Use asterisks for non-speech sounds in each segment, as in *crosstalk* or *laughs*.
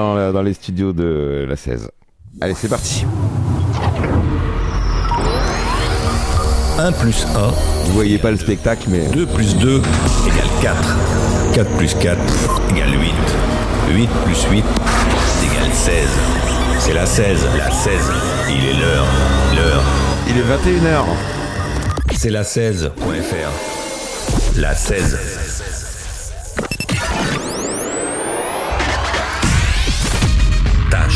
maintenant euh, dans les studios de la 16. Allez, c'est parti. 1 plus 1, Vous voyez pas le spectacle, mais 2 plus 2 égale 4. 4 plus 4 égale 8. 8 plus 8 égale 16. C'est la 16, la 16. Il est l'heure, l'heure. il est 21h. C'est la 16.fr. La 16.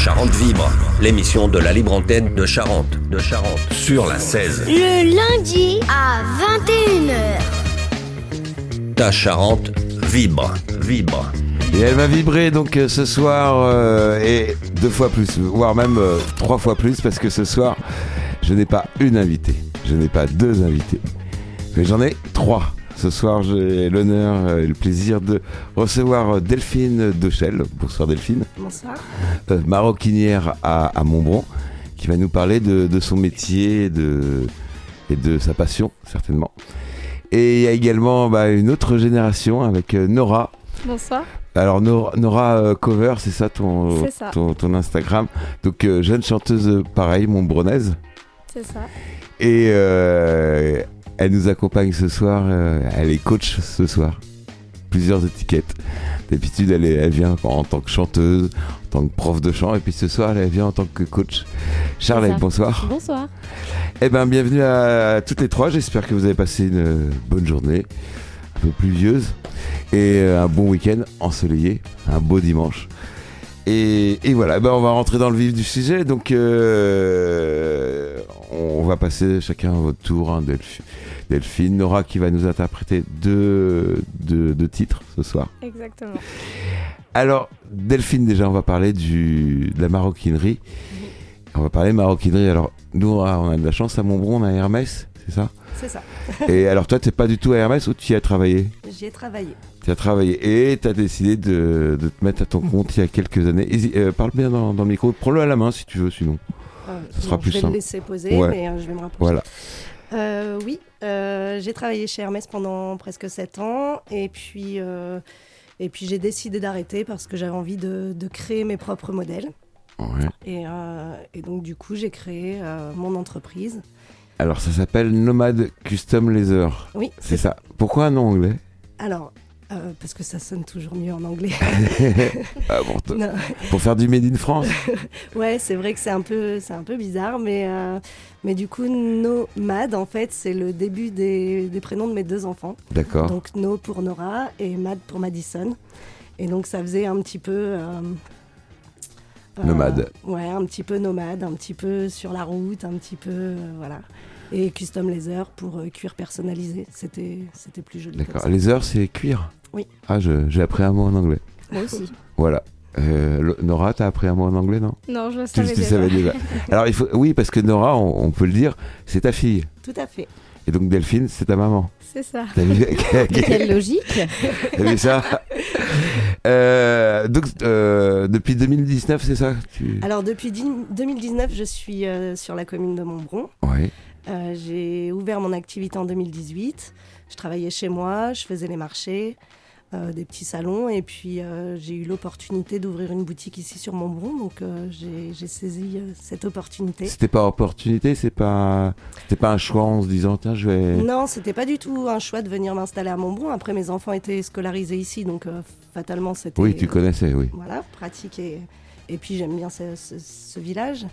Charente vibre, l'émission de la libre antenne de Charente, de Charente, sur la 16. Le lundi à 21h. Ta Charente vibre, vibre. Et elle va vibrer donc euh, ce soir euh, et deux fois plus, voire même euh, trois fois plus, parce que ce soir, je n'ai pas une invitée, je n'ai pas deux invités, mais j'en ai trois. Ce soir, j'ai l'honneur et le plaisir de recevoir euh, Delphine Dochel. Bonsoir Delphine. Bonsoir. euh, maroquinière à, à Montbron, qui va nous parler de, de son métier et de, et de sa passion, certainement. Et il y a également bah, une autre génération avec euh, Nora. Bonsoir. Alors Nora, Nora, euh, Cover, c'est ça ton, C'est ça. ton ton Instagram. Donc euh, jeune chanteuse pareil, montbronnaise. C'est ça. Et euh, elle nous accompagne ce soir. euh, elle est coach ce soir. Plusieurs étiquettes. D'habitude, elle, elle vient en, tant que chanteuse, en tant que prof de chant. Et puis ce soir, elle vient en tant que coach. Charlotte, bonsoir. Bonsoir. Eh ben, bienvenue à, toutes les trois. J'espère que vous avez passé une euh, bonne journée, un peu pluvieuse, et euh, un bon week-end ensoleillé, un beau dimanche. Et, et voilà, ben on va rentrer dans le vif du sujet. Donc, euh, on va passer chacun à votre tour. hein, Delphi- Delphine, Nora qui va nous interpréter deux, deux, deux titres ce soir. Exactement. Alors, Delphine, déjà, on va parler du, de la maroquinerie. On va parler maroquinerie. Alors, nous, on a on a de la chance à Montbron, on a Hermès, c'est ça? C'est ça. *laughs* Et alors, toi, t'es pas du tout à Hermès ou tu y as travaillé J'y ai travaillé. Tu as travaillé et tu as décidé de, de te mettre à ton compte il y a quelques années. Euh, parle bien dans, dans le micro, prends-le à la main si tu veux, sinon. Euh, Ça sera bon, plus je vais simple. le laisser poser, Ouais. mais euh, je vais me rapprocher. Voilà. Euh, oui, j'ai travaillé chez Hermès pendant presque 7 ans. Et puis, et puis j'ai décidé d'arrêter parce que j'avais envie de, de créer mes propres modèles. Ouais. Et, euh, et donc, du coup, j'ai créé euh, mon entreprise. Alors, ça s'appelle Nomad Custom Laser. Oui, C'est ça. Pourquoi un nom anglais? Alors, euh, parce que ça sonne toujours mieux en anglais. *laughs* Ah, pour, te- Non. pour faire du Made in France? *laughs* Ouais, c'est vrai que c'est un peu, un peu bizarre, mais, euh, mais du coup, Nomad, en fait, c'est le début des, des prénoms de mes deux enfants. D'accord. Donc No pour Nora et Mad pour Madison. Et donc ça faisait un petit peu... euh, Nomade. ouais, un petit peu nomade, un petit peu sur la route, un petit peu... voilà. Et custom laser pour euh, cuir personnalisé. C'était c'était plus joli. D'accord. heures, c'est cuir? Oui. Ah, je- j'ai appris un mot en anglais. Moi aussi. Voilà. Euh, Nora, t'as appris un mot en anglais, non? Non, je le Tu, savais tu déjà. savais déjà. *laughs* Alors, il faut, oui, parce que Nora, on, on peut le dire, c'est ta fille. Tout à fait. Et donc Delphine, c'est ta maman. C'est ça. T'as vu, *laughs* Quelle logique. *laughs* T'as vu ça? Euh, Donc, euh, depuis 2019, c'est ça? Tu... Alors depuis dix- 2019, je suis euh, sur la commune de Montbron. Ouais. Euh, j'ai ouvert mon activité en 2018. Je travaillais chez moi, je faisais les marchés, euh, des petits salons, et puis euh, j'ai eu l'opportunité d'ouvrir une boutique ici sur Montbron, donc j'ai saisi cette opportunité. C'était pas opportunité, c'est pas, c'était pas un choix en se disant tiens, je vais. Non, c'était pas du tout un choix de venir m'installer à Montbron. Après, mes enfants étaient scolarisés ici, donc fatalement, c'était. Oui, tu connaissais, oui. Voilà, pratique et, et puis j'aime bien ce, ce- ce village.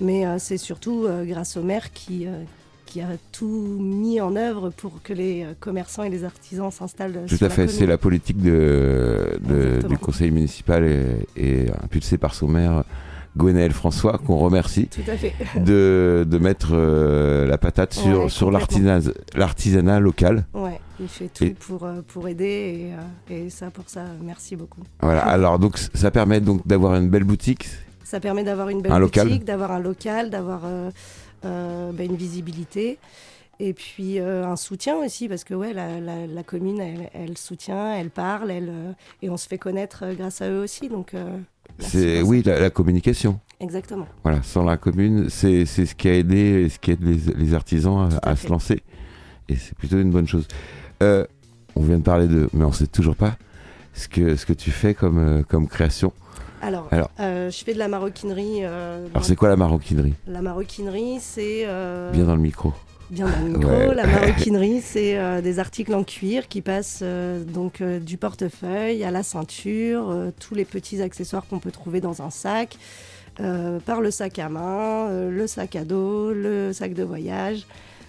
Mais euh, c'est surtout euh, grâce au maire qui, euh, qui a tout mis en œuvre pour que les commerçants et les artisans s'installent Tout sur à la fait. C'est la politique de, de- Exactement. du conseil municipal et, et impulsée par son maire Gwenaël François, qu'on remercie. Tout à fait. *laughs* de, de mettre euh, la patate sur, Ouais, sur l'artisanat local. Ouais, il fait tout Et- pour, pour aider et, et ça, pour ça, merci beaucoup. Voilà. *laughs* Alors donc ça permet donc d'avoir une belle boutique. Ça permet d'avoir une belle Un boutique, d'avoir un local, d'avoir euh, euh, bah, une visibilité. Et puis euh, un soutien aussi, parce que ouais, la, la- la commune, elle, elle soutient, elle parle, elle, et on se fait connaître grâce à eux aussi. Donc, C'est oui la, la communication. Exactement. Voilà. Sans la commune, c'est c'est ce qui a aidé, ce qui aide les, les artisans à, se lancer. Et c'est plutôt une bonne chose. Euh, on vient de parler de, mais on sait toujours pas ce que ce que tu fais comme euh, comme création. Alors, Alors. euh, je fais de la maroquinerie. euh, Alors c'est quoi la maroquinerie? La maroquinerie, c'est. euh, Bien dans le micro. bien dans le micro. Ouais. La maroquinerie, *laughs* c'est euh, des articles en cuir qui passent euh, donc euh, du portefeuille à la ceinture, euh, tous les petits accessoires qu'on peut trouver dans un sac, euh, par le sac à main, euh, le sac à dos, le sac de voyage.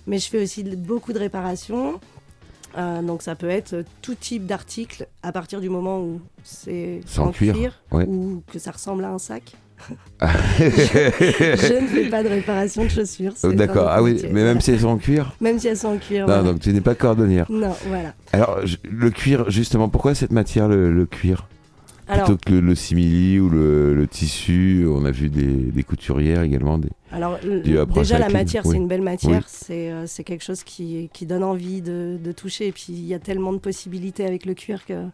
Mais je fais aussi beaucoup de réparations. Euh, donc ça peut être tout type d'article à partir du moment où c'est en cuir, ouais. ou que ça ressemble à un sac. *laughs* je ne fais pas de réparation de chaussures. Oh, D'accord. Ah oui, mais même si elles sont en cuir? Même si elles sont en cuir. Non, voilà. donc tu n'es pas cordonnière. Non, voilà. Alors le cuir, justement, pourquoi cette matière, le, le cuir? Alors, Plutôt que le, le simili ou le, le tissu, on a vu des, des couturières également. Des... alors déjà, la matière, oui. c'est une belle matière. Oui. C'est euh, c'est quelque chose qui, qui donne envie de, de toucher. Et puis, il y a tellement de possibilités avec le cuir que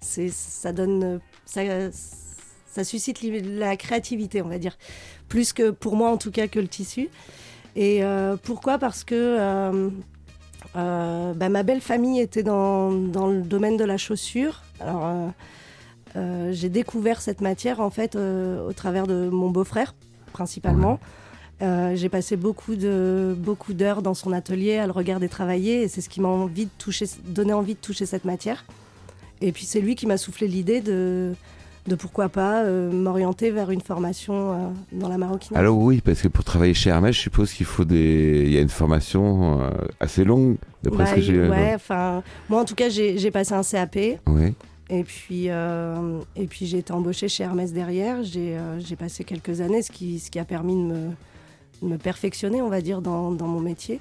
ça donne. Ça, ça suscite la créativité, on va dire. Plus que, pour moi en tout cas, que le tissu. Et euh, pourquoi? Parce que euh, euh, bah, ma belle famille était dans, dans le domaine de la chaussure. Alors, euh, j'ai découvert cette matière en fait euh, au travers de mon beau-frère, principalement. Euh, j'ai passé beaucoup de beaucoup d'heures dans son atelier à le regarder travailler et c'est ce qui m'a envie de toucher, donné envie de toucher cette matière. Et puis c'est lui qui m'a soufflé l'idée de de pourquoi pas m'orienter vers une formation dans la maroquinerie. Alors oui, parce que pour travailler chez Hermès, je suppose qu'il faut des... Il y a une formation assez longue, d'après Bah, ce que j'ai... ouais, enfin, moi en tout cas j'ai passé un CAP Ouais. Et puis euh, et puis j'ai été embauchée chez Hermès derrière. J'ai euh, passé quelques années, ce qui ce qui a permis de me de me perfectionner, on va dire, dans, dans mon métier.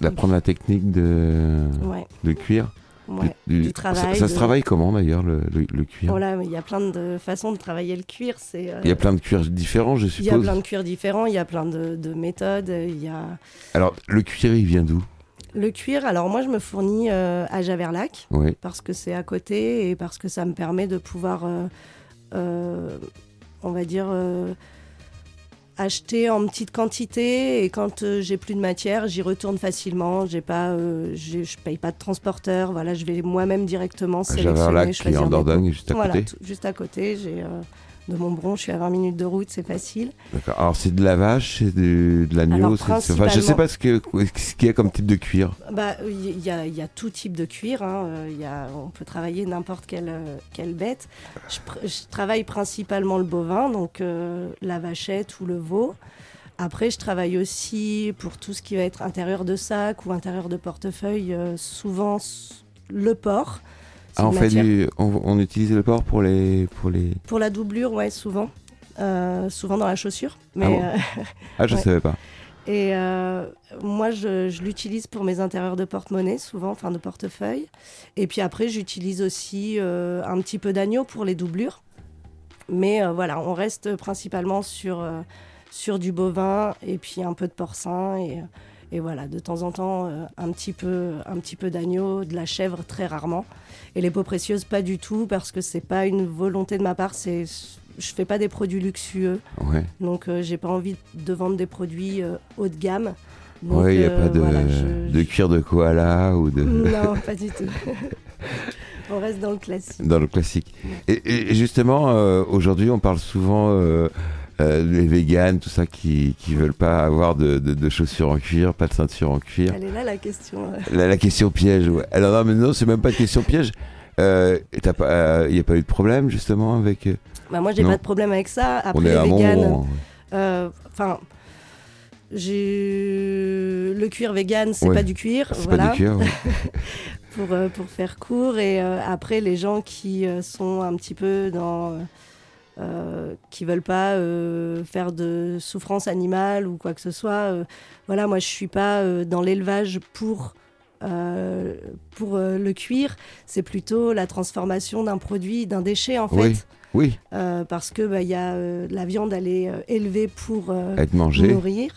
D'apprendre la technique de, Ouais, de cuir. ouais. Du- du travail, Ça, ça se travaille comment d'ailleurs, le, le- le cuir? Voilà, mais il y a plein de façons de travailler le cuir. C'est euh, Il y a plein de cuirs différents, je il y a suppose. plein de cuirs différents, il y a plein de, de méthodes. Il y a Alors, le cuir, il vient d'où? Le cuir. Alors moi, je me fournis euh, à Javerlac. Oui. parce que c'est à côté et parce que ça me permet de pouvoir, euh, euh, on va dire, acheter en petite quantité et quand j'ai plus de matière, j'y retourne facilement. J'ai pas, je paye pas de transporteur. Voilà, je vais moi-même directement sélectionner, Javerlac, qui est en Dordogne, juste à Voilà, côté. tout- juste à côté. J'ai de Montbron, je suis à 20 minutes de route, c'est facile. D'accord. Alors, c'est de la vache, c'est de, de l'agneau enfin, Je sais principalement- pas ce que- ce qu'il y a comme type de cuir. Bah, il y, a- y a tout type de cuir. hein. Euh, y a, on peut travailler n'importe quelle, euh, quelle bête. Je, travaille principalement le bovin, donc euh, la vachette ou le veau. Après, je travaille aussi pour tout ce qui va être intérieur de sac ou intérieur de portefeuille, euh, souvent le porc. Ah, on, fait du, on, on utilise le porc pour les, pour les. Pour la doublure, ouais, souvent. Euh, souvent dans la chaussure. Mais, bon euh, *laughs* Ah, je Ouais. savais pas. Et euh, moi, je, je l'utilise pour mes intérieurs de porte-monnaie, souvent, enfin de portefeuille. Et puis après, j'utilise aussi un petit peu d'agneau pour les doublures. Mais voilà, on reste principalement sur, sur du bovin et puis un peu de porcin. Et, et voilà, de temps en temps, euh, un petit peu, un petit peu d'agneau, de la chèvre très rarement. Et les peaux précieuses, pas du tout, parce que c'est pas une volonté de ma part. C'est, je fais pas des produits luxueux. Ouais. Donc euh, j'ai pas envie de vendre des produits euh, haut de gamme. Donc, Ouais, il n'y a euh, pas de, voilà, je- de cuir de koala ou de. Non, *laughs* pas du tout. *laughs* On reste dans le classique. dans le classique. Et, et justement, aujourd'hui, on parle souvent euh, euh, des véganes, tout ça, qui qui veulent pas avoir de, de- de chaussures en cuir, pas de ceinture en cuir. Elle est là la question. euh. La, la question piège, ouais. Alors non, mais non, c'est même pas une question piège. Il n'y a pas eu de problème, justement, avec... euh, Bah, moi j'ai pas de problème avec ça. Après on est les euh, enfin. j'ai le cuir vegan, c'est Ouais. pas du cuir, C'est voilà, pas du cuir, ouais. *laughs* pour, euh, pour faire court. Et euh, après, les gens qui euh, sont un petit peu dans. Euh, qui veulent pas euh, faire de souffrance animale ou quoi que ce soit. euh, voilà, moi je suis pas dans l'élevage pour euh, pour euh, le cuir. C'est plutôt la transformation d'un produit, d'un déchet en fait. Oui. Oui, Euh, parce que bah, y a la viande, elle est élevée pour être mangé. nourrir.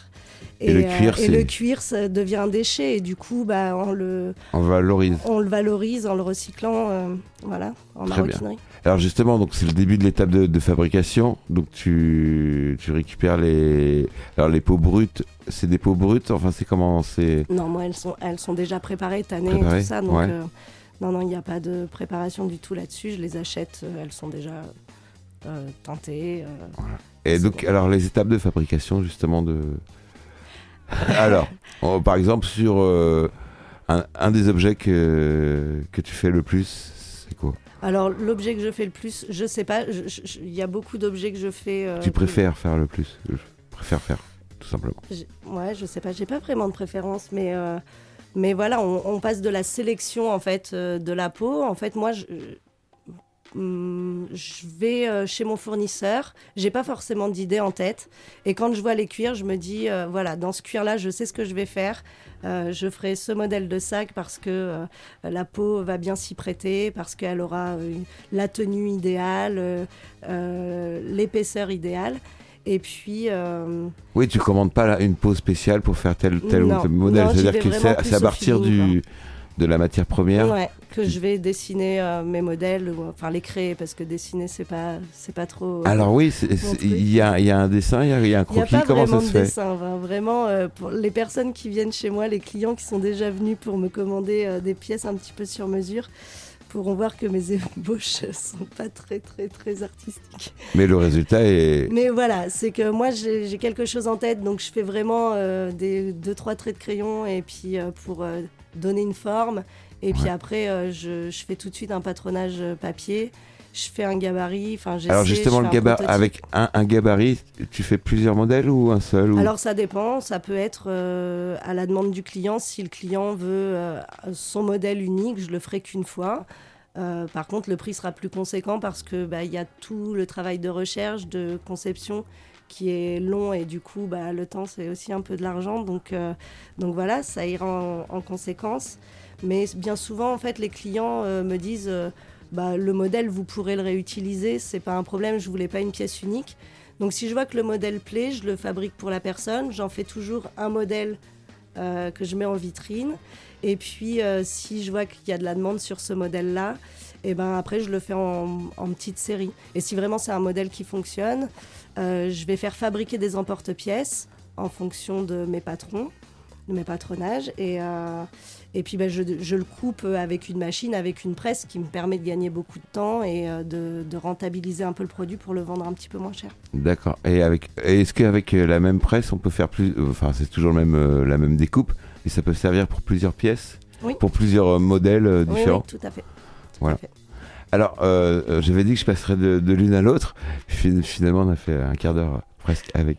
Et le cuir, et le cuir, devient un déchet et du coup, bah, on le, On valorise. on le valorise en le recyclant, euh, voilà, en Très bien. maroquinerie. Alors justement, donc c'est le début de l'étape de, de fabrication. Donc tu, tu récupères les, alors les peaux brutes. C'est des peaux brutes? Enfin, c'est comment c'est? Non, moi, elles sont, elles sont déjà préparées, tannées et tout ça. Donc, ouais. euh, non, non, il n'y a pas de préparation du tout là-dessus. Je les achète, euh, elles sont déjà euh, teinter. euh. Et donc, bon. alors les étapes de fabrication justement de. *laughs* alors, on- par exemple sur euh, un, un des objets que, que tu fais le plus, c'est quoi? Alors l'objet que je fais le plus, je sais pas. je- je- je- Il y a beaucoup d'objets que je fais. euh, Tu que- préfères faire le plus? Je préfère faire, tout simplement. J'ai- Ouais, je sais pas, j'ai pas vraiment de préférence, mais, euh, mais voilà, on, on passe de la sélection en fait euh, de la peau. En fait, moi, je, hum, je vais euh, chez mon fournisseur, j'ai pas forcément d'idée en tête, et quand je vois les cuirs, je me dis euh, voilà, dans ce cuir-là, je sais ce que je vais faire. Euh, je ferai ce modèle de sac parce que la peau va bien s'y prêter, parce qu'elle aura la tenue idéale, l'épaisseur idéale. Et puis, euh, Oui, tu commandes pas là, une peau spéciale pour faire tel, tel ou tel modèle. C'est-à-dire que c'est à partir du, de la matière première. Ouais, que je vais dessiner euh, mes modèles, ou, enfin les créer, parce que dessiner, c'est pas, c'est pas trop. Alors oui, il y a, il y a un dessin, il y a, y un il n'y a croquis. pas Comment vraiment ça se de fait? dessin. vraiment, euh, pour les personnes qui viennent chez moi, les clients qui sont déjà venus pour me commander euh, des pièces un petit peu sur mesure, pourront voir que mes ébauches *laughs* sont pas très, très, très artistiques. Mais le résultat est. Mais voilà, c'est que moi j'ai quelque chose en tête, donc je fais vraiment euh, des deux trois traits de crayon et puis euh, pour euh, donner une forme. Et puis après, euh, je, je fais tout de suite un patronage papier. Je fais un gabarit. Enfin, Alors justement, le gabarit, avec un, un gabarit, tu fais plusieurs modèles ou un seul ou... Alors ça dépend, ça peut être euh, à la demande du client. Si le client veut euh, son modèle unique, je le ferai qu'une fois. Euh, par contre, le prix sera plus conséquent parce que bah, il y a tout le travail de recherche, de conception qui est long et du coup, bah, le temps c'est aussi un peu de l'argent. Donc, donc voilà, ça ira en, en conséquence. Mais bien souvent, en fait, les clients me disent bah, le modèle, vous pourrez le réutiliser, c'est pas un problème, je voulais pas une pièce unique. Donc si je vois que le modèle plaît, je le fabrique pour la personne. J'en fais toujours un modèle euh, que je mets en vitrine. Et puis euh, si je vois qu'il y a de la demande sur ce modèle-là, et ben après je le fais en, petite série. Et si vraiment c'est un modèle qui fonctionne, euh, je vais faire fabriquer des emporte-pièces en fonction de mes patrons, de mes patronages. Et, et puis ben, je, je le coupe avec une machine, avec une presse qui me permet de gagner beaucoup de temps et euh, de, de rentabiliser un peu le produit pour le vendre un petit peu moins cher. D'accord. Et avec, est-ce qu'avec euh, la même presse, on peut faire plus, euh, enfin c'est toujours le même, la même découpe, et ça peut servir pour plusieurs pièces, Oui. pour plusieurs modèles Oui, différents? oui, tout à fait. Tout Voilà. à fait. Alors, euh, j'avais dit que je passerais de, de l'une à l'autre. Finalement, on a fait un quart d'heure presque avec,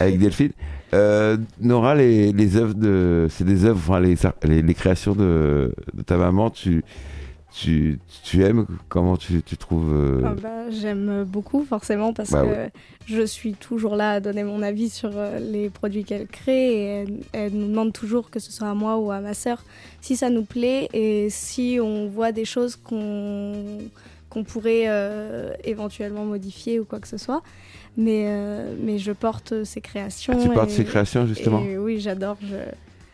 avec Delphine. Euh, Nora, les, les œuvres de, c'est des œuvres, enfin, les, ar- les, les créations de, de ta maman, tu, tu, tu aimes Comment tu, tu trouves euh, Ah bah, J'aime beaucoup forcément parce Bah que je suis toujours là à donner mon avis sur euh, les produits qu'elle crée et elle, elle nous demande toujours que ce soit à moi ou à ma sœur si ça nous plaît et si on voit des choses qu'on qu'on pourrait euh, éventuellement modifier ou quoi que ce soit. Mais, euh, mais je porte ses créations. Ah, Tu portes ces créations justement et oui, j'adore. Je...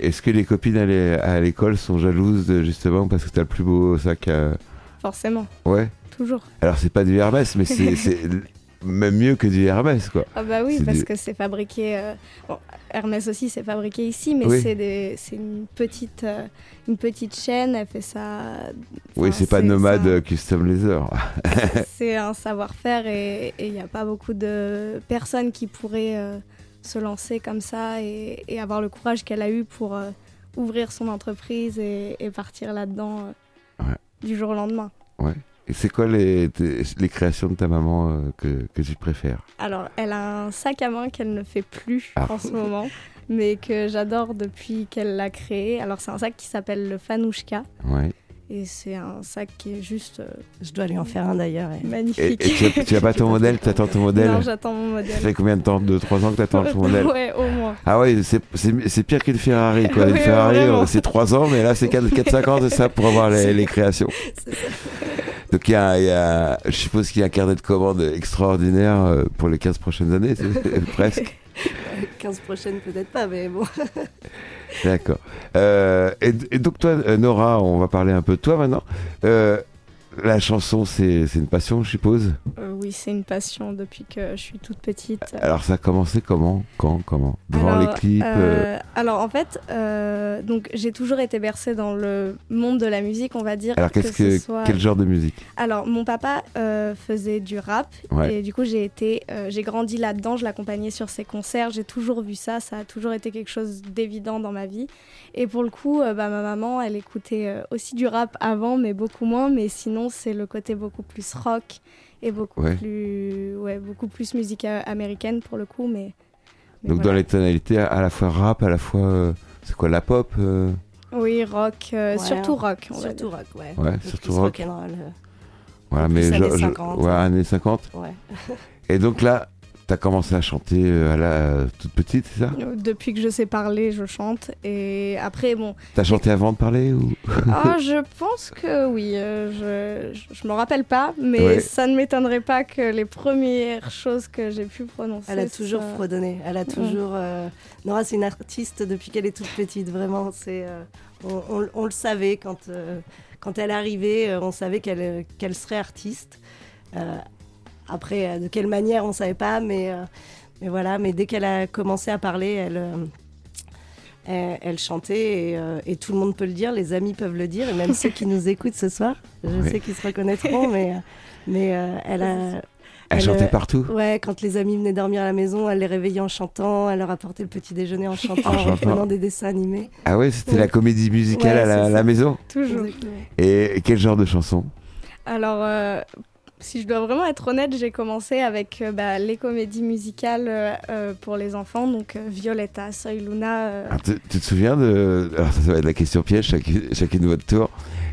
Est-ce que les copines à l'é- à l'école sont jalouses de- justement parce que t'as le plus beau sac à... Forcément, Ouais. toujours. Alors c'est pas du Hermès, mais c'est *laughs* même mieux que du Hermès quoi. Ah bah oui, parce du- que c'est fabriqué... euh, bon, Hermès aussi, c'est fabriqué ici, mais Oui. c'est des- une, petite, euh, une petite chaîne, elle fait ça... Oui, c'est pas nomade ça- custom laser. *laughs* C'est un savoir-faire et il n'y a pas beaucoup de personnes qui pourraient euh, se lancer comme ça et, et avoir le courage qu'elle a eu pour ouvrir son entreprise et, et partir là-dedans Ouais. du jour au lendemain. Et c'est quoi les, les créations de ta maman euh, que, que tu préfères? Alors, elle a un sac à main qu'elle ne fait plus Ah. en ce moment, mais que j'adore depuis qu'elle l'a créé. Alors, c'est un sac qui s'appelle le Fanouchka. Ouais. Et c'est un sac qui est juste euh, Je dois lui en faire un d'ailleurs. et- magnifique. et tu, as, tu as pas ton modèle T'attends ton modèle Non, j'attends mon Ça modèle. fait combien de temps 2-3 ans que t'attends ton modèle Ouais, au moins. Ah ouais, c'est- pire qu'une Ferrari quoi. Une Oui, Ferrari, euh, c'est 3 ans, mais là c'est 4-5 ans, c'est ça pour avoir les, les créations. *laughs* Ça. Donc il y a, il y a- je suppose qu'il y a un carnet de commandes extraordinaire euh, pour les 15 prochaines années, *laughs* presque. *laughs* 15 prochaines peut-être pas, mais bon. D'accord. Euh, et, donc toi, euh, Nora, on va parler un peu de toi maintenant. Euh, la chanson, c'est une passion, je suppose. Euh, oui, c'est une passion depuis que je suis toute petite. Alors, ça a commencé comment Quand Comment? Devant Alors, les clips euh, euh, alors en fait, donc j'ai toujours été bercée dans le monde de la musique, on va dire. Alors, qu'est-ce que, soit- quel genre de musique? Alors mon papa faisait du rap Ouais. et du coup j'ai été, j'ai grandi là-dedans, je l'accompagnais sur ses concerts, j'ai toujours vu ça, ça a toujours été quelque chose d'évident dans ma vie. Et pour le coup, bah, ma maman, elle écoutait aussi du rap avant, mais beaucoup moins. Mais sinon, c'est le côté beaucoup plus rock et beaucoup Ouais. plus, ouais, beaucoup plus musique américaine pour le coup. Mais, mais Donc, dans voilà. les tonalités, à la fois rap, à la fois. euh, c'est quoi, la pop euh? Oui, rock, euh, Ouais, surtout rock. On Surtout rock, ouais. Ouais, Et surtout plus rock. rock'n'roll, euh, Voilà, mais années genre- je- 50. ouais, années 50. ouais. Et donc là, t'as commencé à chanter euh, à la euh, toute petite, c'est ça Euh, Depuis que je sais parler, je chante. Et après, bon, T'as chanté avant de parler ou Ah, je pense que oui. euh, je, je, je me rappelle pas, mais Ouais. ça ne m'étonnerait pas que les premières choses que j'ai pu prononcer. Elle a toujours soient- fredonné. Elle a toujours. euh, Nora, c'est une artiste depuis qu'elle est toute petite. Vraiment, c'est. euh, on, on- on le savait quand euh, quand elle arrivait. on savait qu'elle qu'elle serait artiste. Euh, après, euh, de quelle manière, on savait pas, mais euh, mais voilà. Mais dès qu'elle a commencé à parler, elle. euh, elle, elle chantait et, euh, et tout le monde peut le dire, les amis peuvent le dire, et même ceux qui *laughs* nous écoutent ce soir, je Oui. sais qu'ils se reconnaîtront, mais, mais euh, elle a, Elle Elle, chantait euh, partout Ouais, quand les amis venaient dormir à la maison, elle les réveillait en chantant, elle leur apportait le petit déjeuner en chantant, En en chantant. des dessins animés. Ah ouais, c'était Ouais. la comédie musicale Ouais, à la, la maison Toujours. Et quel genre de chanson? Alors, euh, si je dois vraiment être honnête, j'ai commencé avec euh, bah, les comédies musicales euh, euh, pour les enfants, donc Violetta, Soy Luna. Alors, tu, tu te souviens de... *laughs* Ça, va être la question piège, chacune, chacune de votre tour.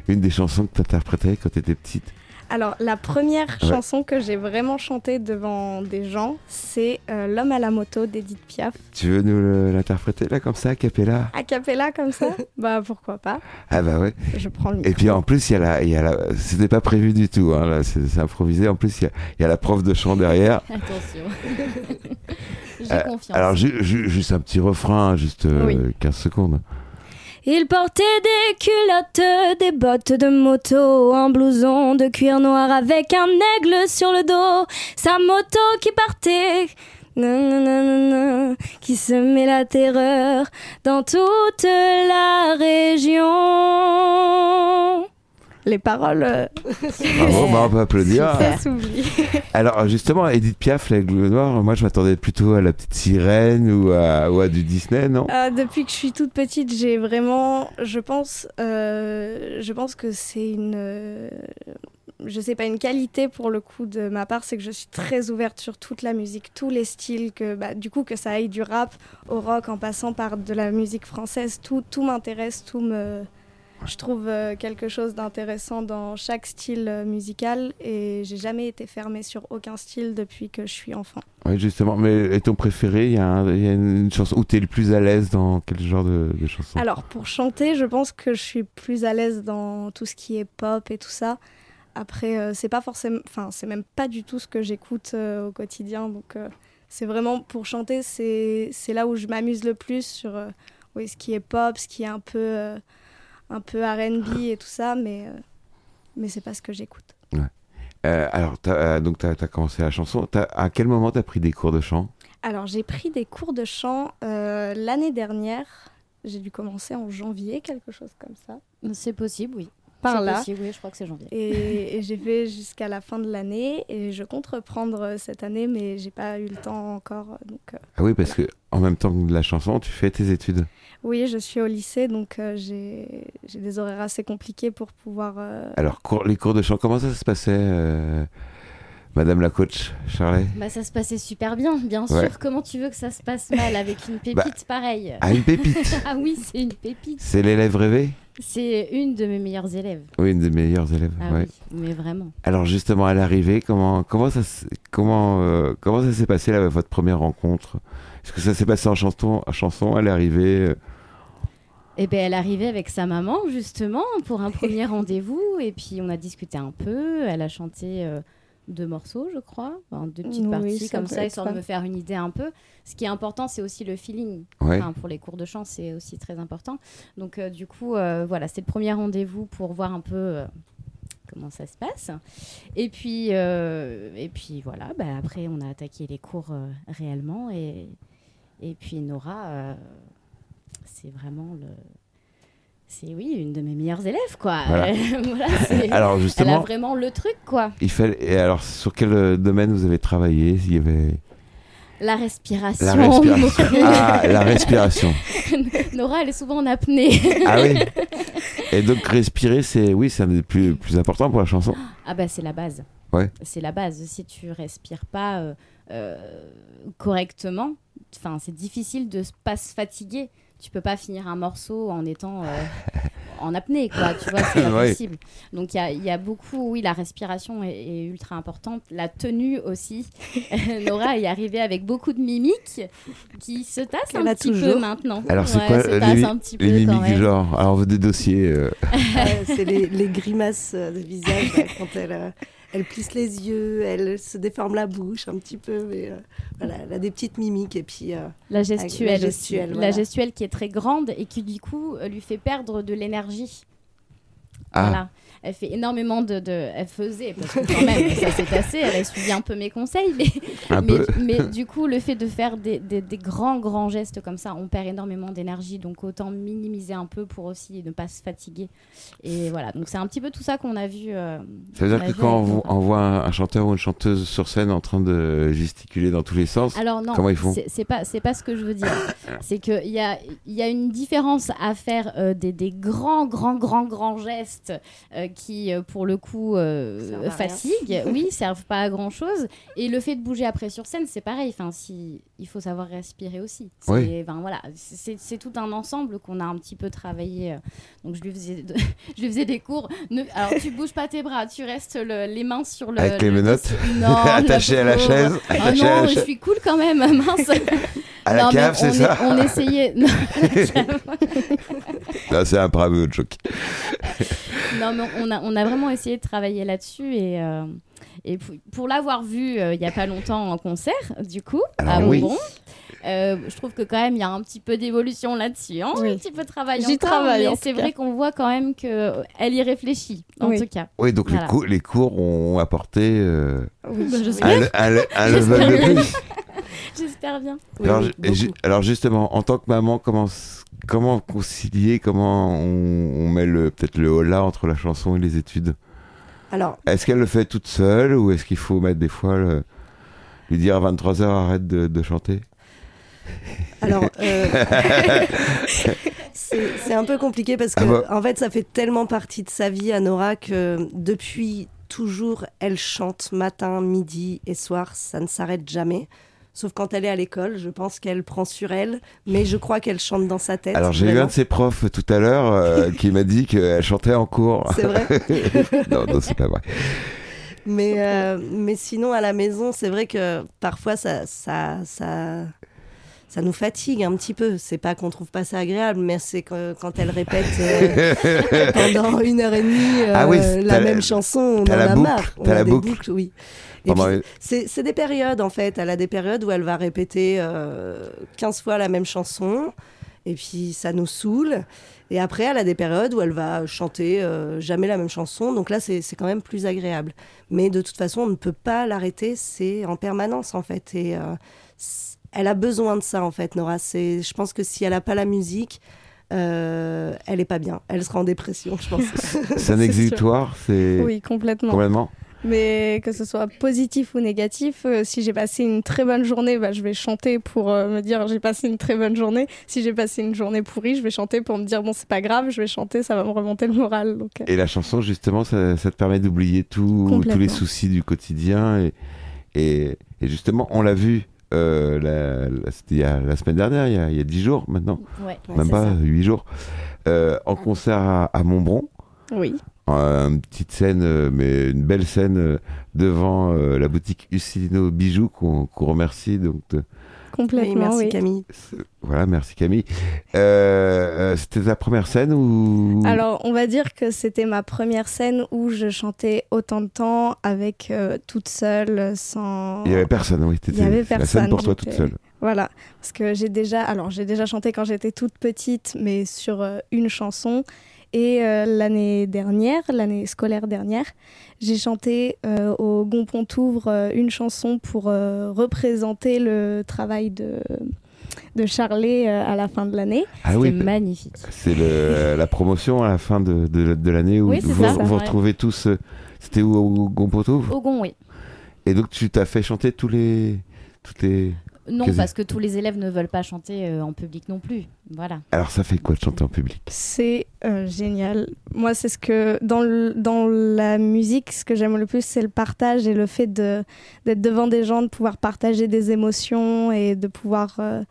Une des chansons que t'interprétais quand t'étais petite? Alors, la première Ouais. chanson que j'ai vraiment chantée devant des gens, c'est euh, L'homme à la moto d'Edith Piaf. Tu veux nous l'interpréter là comme ça, a cappella? A cappella comme ça? *laughs* Bah pourquoi pas Ah bah ouais. Je prends le Et puis en plus, il y a la... il Y a la... C'était pas prévu du tout, hein, là, c'est improvisé. En plus, il y a, il y a la prof de chant derrière. *laughs* Attention. *laughs* J'ai Euh, confiance. Alors ju- ju- juste un petit refrain, juste euh, Oui. 15 secondes. Il portait des culottes, des bottes de moto, un blouson de cuir noir avec un aigle sur le dos, sa moto qui partait. nananana, Qui semait la terreur dans toute la région. Les paroles, euh, Bravo, bah, on peut applaudir. ça s'oublie. *laughs* Alors justement, Edith Piaf, l'aigle noir, moi je m'attendais plutôt à la petite sirène ou à, ou à du Disney, non? Euh, depuis que je suis toute petite, j'ai vraiment, je pense, euh, je pense que c'est une, euh, je sais pas, une qualité pour le coup de ma part, c'est que je suis très ouverte sur toute la musique, tous les styles, que bah, du coup que ça aille du rap au rock en passant par de la musique française, tout, tout m'intéresse, tout me, je trouve euh, quelque chose d'intéressant dans chaque style euh, musical et j'ai jamais été fermée sur aucun style depuis que je suis enfant. Oui, justement. Mais et ton préféré, il y, y a une chanson où tu es le plus à l'aise dans quel genre de, de chanson? Alors, pour chanter, je pense que je suis plus à l'aise dans tout ce qui est pop et tout ça. Après, euh, c'est pas forcément. Enfin, c'est même pas du tout ce que j'écoute euh, au quotidien. Donc, euh, c'est vraiment pour chanter, c'est là où je m'amuse le plus sur oui, ce qui est pop, ce qui est un peu, un peu RB et tout ça. Mais, euh, mais c'est pas ce que j'écoute. Euh, Alors, euh, donc tu as, commencé la chanson. À quel moment tu as pris des cours de chant? Alors, j'ai pris des cours de chant euh, l'année dernière. J'ai dû commencer en janvier, quelque chose comme ça. C'est possible, oui. Par là. possible, oui, je crois que c'est janvier. Et, *laughs* et j'ai fait jusqu'à la fin de l'année et je compte reprendre euh, cette année, mais j'ai pas eu le temps encore. Donc euh, Ah oui, parce que en même temps que la chanson, tu fais tes études. oui, je suis au lycée, donc euh, j'ai j'ai des horaires assez compliqués pour pouvoir. euh, Alors, cours- les cours de chant, comment ça se passait, euh, Madame la coach, Charlet? Bah, ça se passait super bien, bien Ouais. sûr. Comment tu veux que ça se passe mal avec une pépite pareille? Ah, une pépite *laughs* Ah oui, c'est une pépite. C'est l'élève rêvé? C'est une de mes meilleures élèves. Oui, une des meilleures élèves. Ah ouais. oui, mais vraiment. Alors justement, à l'arrivée, comment comment ça comment euh, comment ça s'est passé là, votre première rencontre? Est-ce que ça s'est passé en chanson en chanson à l'arrivée euh, Et ben elle arrivait avec sa maman justement pour un premier *laughs* rendez-vous et puis on a discuté un peu. Elle a chanté euh, deux morceaux, je crois, enfin, deux petites Oui, parties ça comme ça, histoire de me faire une idée un peu. Ce qui est important, c'est aussi le feeling. Ouais. Enfin, pour les cours de chant, c'est aussi très important. Donc, euh, du coup, euh, voilà, c'était le premier rendez-vous pour voir un peu euh, comment ça se passe. Et puis, euh, et puis voilà, bah, après on a attaqué les cours euh, réellement et, et puis Nora, euh, c'est vraiment le... C'est oui, une de mes meilleures élèves, quoi. Voilà. *laughs* *laughs* Alors elle a justement, vraiment le truc, quoi. il fallait. Et alors, sur quel euh, domaine vous avez travaillé Il y avait La respiration. la respiration. Ah, la respiration. *laughs* Nora, elle est souvent en apnée. Ah oui. Et donc respirer, c'est oui, c'est un des plus plus importants pour la chanson. Ah bah c'est la base. Ouais. C'est la base. Si tu respires pas euh, euh, correctement, enfin c'est difficile de pas se fatiguer. Tu peux pas finir un morceau en étant euh, *laughs* en apnée, quoi. Tu vois, c'est pas Ouais. possible. Donc il y a, il y a beaucoup, oui, la respiration est, est ultra importante. La tenue aussi. *laughs* Nora est arrivée avec beaucoup de mimiques qui se tassent un a petit peu maintenant. Alors c'est Ouais, quoi se euh, les, un petit les peu quand mimiques du même. genre Alors des dossiers. euh, *laughs* Euh, c'est les, les grimaces de visage là, quand elle, euh, elle plisse les yeux, elle se déforme la bouche un petit peu, mais euh, voilà, elle a des petites mimiques et puis euh, La gestuelle, la aussi. gestuelle, La voilà. gestuelle qui est très grande et qui du coup lui fait perdre de l'énergie. Ah, Voilà. Elle fait énormément de, de- Elle faisait, parce que quand même, ça s'est passé, elle a suivi un peu mes conseils, mais, mais, du coup, le fait de faire des, des- des grands, grands gestes comme ça, on perd énormément d'énergie, donc autant minimiser un peu pour aussi ne pas se fatiguer. Et voilà, donc c'est un petit peu tout ça qu'on a vu. euh, Ça veut qu'on dire a que quand on, voit un, chanteur ou une chanteuse sur scène en train de gesticuler dans tous les sens, Alors non, Comment ils font? c'est- pas c'est pas ce que je veux dire. *coughs* c'est que il y a il y a une différence à faire euh, des, des grands grands grands grands gestes euh, qui euh, pour le coup euh, fatiguent, *laughs* oui, servent pas à grand chose. Et le fait de bouger après sur scène, c'est pareil. Enfin, si il faut savoir respirer aussi. C'est- Oui. enfin, voilà, c'est c'est tout un ensemble qu'on a un petit peu travaillé. euh. Donc je lui faisais de- *laughs* je lui faisais des cours. Ne- alors tu bouges pas tes bras, tu restes le- les mains sur le Avec les le menottes. Non, *laughs* attachées à la chaise, Ah à non, la je suis cool quand même, mince. à la Non, cave, c'est on ça est- On essayait. Non, Non, C'est un bravo joke. non, mais on a, on a vraiment essayé de travailler là-dessus et. euh, et pour, pour l'avoir vu euh, il y a pas longtemps en concert, du coup, Alors à oui. Bonbon, euh, je trouve que quand même il y a un petit peu d'évolution là-dessus, hein, Oui. un petit peu de travail J'y travaille, c'est vrai qu'on voit quand même que elle y réfléchit, en Oui. tout cas. Oui, donc Voilà. les, cours, les cours ont apporté euh, Oui, Bah, un, un- un J'espère level de bien. plus. *laughs* *laughs* J'espère bien. oui, alors, oui, ju- justement, en tant que maman, comment, comment concilier, comment on, on met le peut-être le holà entre la chanson et les études? Alors, Est-ce qu'elle le fait toute seule ou est-ce qu'il faut mettre des fois le- lui dire à 23h arrête de, de chanter? Alors euh, *laughs* c'est c'est un peu compliqué parce que Ah bah. en fait, ça fait tellement partie de sa vie à Nora que depuis toujours, elle chante matin, midi et soir. Ça ne s'arrête jamais. Sauf quand elle est à l'école, je pense qu'elle prend sur elle, mais je crois qu'elle chante dans sa tête. Alors j'ai eu un de ses profs tout à l'heure euh, *laughs* qui m'a dit qu'elle chantait en cours. C'est vrai. *laughs* non, non, c'est pas vrai. Mais, euh, mais sinon, à la maison, c'est vrai que parfois, ça, ça, ça, ça nous fatigue un petit peu. C'est pas qu'on trouve pas ça agréable, mais c'est que quand elle répète euh, *laughs* pendant une heure et demie euh, Ah oui, la même chanson, on en la a boucle, marre. On a la des boucle. boucles, oui. Puis, les- c'est c'est des périodes, en fait. Elle a des périodes où elle va répéter euh, 15 fois la même chanson. Et puis, ça nous saoule. Et après, elle a des périodes où elle va chanter euh, jamais la même chanson. Donc là, c'est c'est quand même plus agréable. Mais de toute façon, on ne peut pas l'arrêter. C'est en permanence, en fait. Et euh, elle a besoin de ça, en fait, Nora. C'est- Je pense que si elle n'a pas la musique, euh, elle est pas bien. Elle sera en dépression, je pense. *laughs* C'est un exutoire, c'est Oui, complètement. complètement. Mais que ce soit positif ou négatif, euh, si j'ai passé une très bonne journée, bah, je vais chanter pour euh, me dire j'ai passé une très bonne journée. Si j'ai passé une journée pourrie, je vais chanter pour me dire bon c'est pas grave, je vais chanter, ça va me remonter le moral. Donc, euh, Et la chanson, justement, ça, ça te permet d'oublier tout- tous les soucis du quotidien. Et, et, et justement, on l'a vu, euh, c'était la semaine dernière, il y a, il y a 10 jours maintenant, Ouais. Même pas ça. 8 jours, euh, en concert à, à Montbron. oui. Euh, une petite scène, euh, mais une belle scène devant la boutique Usino Bijoux qu'on remercie. Donc, de- Oui, Complètement, merci oui. Camille. c'est- voilà, merci Camille. Euh, euh, C'était ta première scène ou? Alors, on va dire que c'était ma première scène où je chantais autant de temps avec euh, toute seule, sans. il y avait personne, oui. Il y avait c'était la personne, scène pour toi toute seule. Voilà, parce que j'ai déjà, alors j'ai déjà chanté quand j'étais toute petite, mais sur euh, une chanson. Et euh, l'année dernière, l'année scolaire dernière, j'ai chanté euh, au Gonpontouvre euh, une chanson pour euh, représenter le travail de, de Charlet euh, à la fin de l'année. Ah C'est oui, magnifique. c'est le- la promotion à la fin de, de- de l'année où Oui, vous, ça. vous retrouvez tous. euh, C'était où au Gompoto Au Gon, oui. Et donc tu t'as fait chanter tous les. Toutes les... Non, Quasi. parce que tous les élèves ne veulent pas chanter euh, en public non plus. Voilà. Alors ça fait quoi de chanter en public? C'est euh, génial. Moi, c'est ce que dans, le- dans la musique, ce que j'aime le plus, c'est le partage et le fait de- d'être devant des gens, de pouvoir partager des émotions et de pouvoir euh,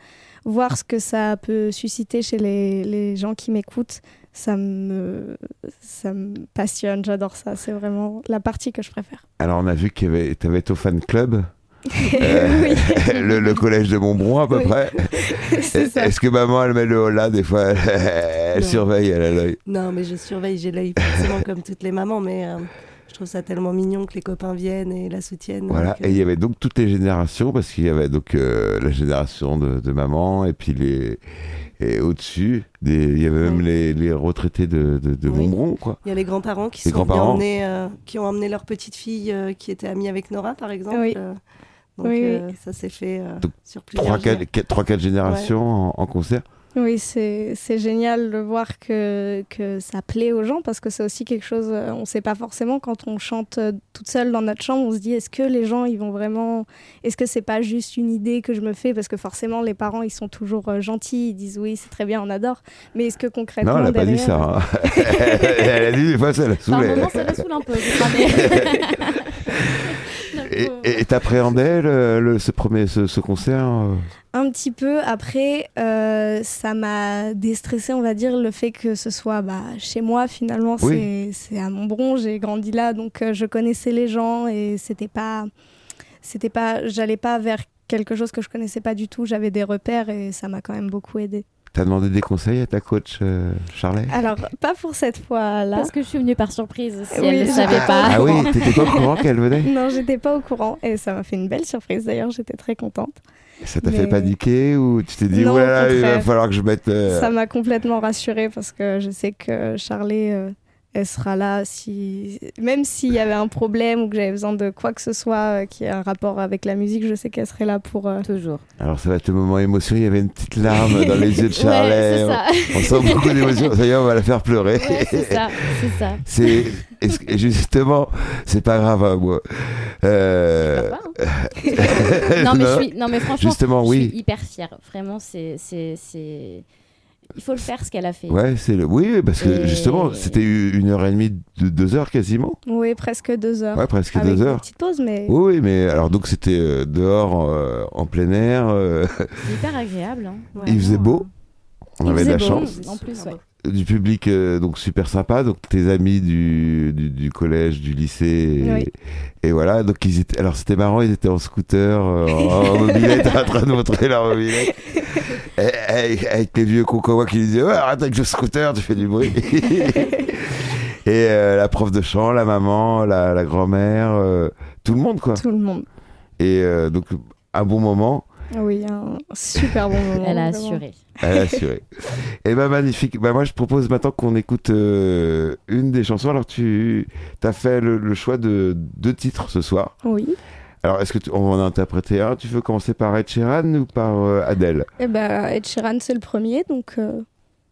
voir ce que ça peut susciter chez les, les gens qui m'écoutent. Ça me, ça me passionne, j'adore ça. C'est vraiment la partie que je préfère. Alors on a vu qu'il y avait, t'avais ton fan club, euh, oui, le, le collège de Montbron à peu Oui. près. *laughs* Est-ce que maman elle met le holà des fois Elle, Non. surveille, elle a l'œil. Non, mais je surveille, j'ai l'œil forcément comme toutes les mamans, mais euh, je trouve ça tellement mignon que les copains viennent et la soutiennent. Voilà, donc, euh, et il y avait donc toutes les générations, parce qu'il y avait donc euh, la génération de, de maman, et puis les. Et au-dessus, des- il y avait même Ouais. les, les retraités de, de, de Oui. Montbron, quoi. Il y a les grands-parents qui, Les sont euh, qui ont emmené leur petite fille euh, qui était amie avec Nora, par exemple. Oui. Donc Oui, oui. euh, ça s'est fait euh, Donc, sur plusieurs Trois, jours. quatre, quatre- trois, quatre générations en, en concert. Oui, c'est c'est génial de voir que, que ça plaît aux gens parce que c'est aussi quelque chose, euh, on ne sait pas forcément quand on chante euh, toute seule dans notre chambre, on se dit est-ce que les gens ils vont vraiment, est-ce que c'est pas juste une idée que je me fais? Parce que forcément les parents ils sont toujours gentils, ils disent oui c'est très bien, on adore, mais est-ce que concrètement Non, elle n'a pas dit derrière- ça. hein. *laughs* elle a dit des fois ça la Par saoulait. moment, ça le saoule un peu. *laughs* *laughs* Et t'appréhendais le, le- ce, premier, ce, ce concert euh, Un petit peu. Après, euh, ça m'a déstressé, on va dire, le fait que ce soit bah, chez moi. Finalement, Oui. c'est à Montbron. J'ai grandi là, donc euh, je connaissais les gens et c'était pas, c'était pas, j'allais pas vers quelque chose que je connaissais pas du tout. J'avais des repères et ça m'a quand même beaucoup aidé. T'as demandé des conseils à ta coach euh, Charlet? Alors, pas pour cette fois-là. Parce que je suis venue par surprise. Si Oui, elle ne je- savait pas. Ah oui, *laughs* t'étais pas au courant qu'elle venait? Non, j'étais pas au courant et ça m'a fait une belle surprise. D'ailleurs, j'étais très contente. Ça t'a Mais- fait paniquer ou tu t'es dit, Non, là il va falloir que je mette. euh, Ça m'a complètement rassurée parce que je sais que Charlie, euh, elle sera là si. Même s'il y avait un problème ou que j'avais besoin de quoi que ce soit euh, qui ait un rapport avec la musique, je sais qu'elle serait là pour. euh, Toujours. Alors ça va être le moment émotion, il y avait une petite larme dans les yeux de Charlet. *laughs* Ouais, c'est ça. on sent beaucoup d'émotion, ça y est, on va la faire pleurer. Ouais, c'est ça. C'est ça. C'est que- justement, c'est pas grave, hein, moi. Euh, pas, hein. *laughs* non, mais je suis, non, mais franchement, Justement, je oui. suis hyper fière. Vraiment, c'est, c'est, c'est... Il faut le faire ce qu'elle a fait. Ouais, c'est le. Oui, parce que Et- justement, c'était une heure et demie, de deux heures quasiment. Oui, presque deux heures. Ouais, presque avec deux une heures. petite pause, mais. Oui, oui, mais alors donc c'était euh, dehors, euh, en plein air. euh, hyper agréable. hein. Ouais, *laughs* il faisait beau. On Il avait de la beau. chance. En plus, ouais. Du public euh, donc super sympa, donc tes amis du, du, du collège, du lycée, et, Oui. et voilà. Donc ils étaient, alors c'était marrant, ils étaient en scooter, euh, en, en mobilette, *laughs* en train de montrer leur mobilette, Et- et- avec les vieux concois qui disaient ouais, arrête avec le scooter, tu fais du bruit. *laughs* et euh, la prof de chant, la maman, la, la grand-mère, euh, tout le monde quoi. Tout le monde. Et euh, donc un bon moment. Oui, un super bon moment. Elle a assuré. Elle a assuré. *laughs* Et ben magnifique. Ben moi je propose maintenant qu'on écoute euh, une des chansons. Alors tu as fait le, le choix de deux titres ce soir. Oui. Alors est-ce que tu- on va en interpréter un Tu veux commencer par Ed Sheeran ou par euh, Adele? Et ben, Ed Sheeran, c'est le premier, donc. euh,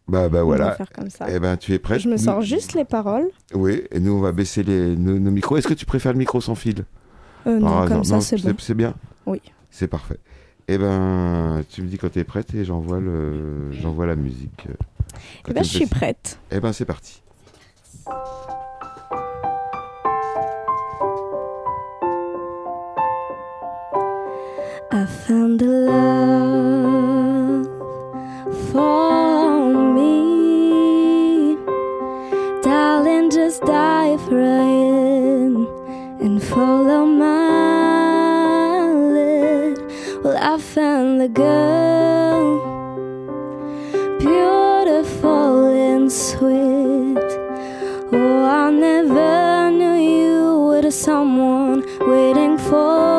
Bah bah On va voilà. faire comme ça. Et ben tu es prête? Je me Nous- sors juste les paroles. Oui. Et nous on va baisser les, nos, nos micros. Est-ce que tu préfères le micro sans fil? Euh, non, comme ça, c'est bon. C'est bien? Oui. C'est parfait. Et ben tu me dis quand tu es prête et j'envoie le la musique. euh, quand Eh ben, je suis prête. Eh ben c'est parti. I found a love for me. Darling, just dive right in and follow my lead. Well, I found the girl, beautiful and sweet. Oh, I never knew you were someone waiting for.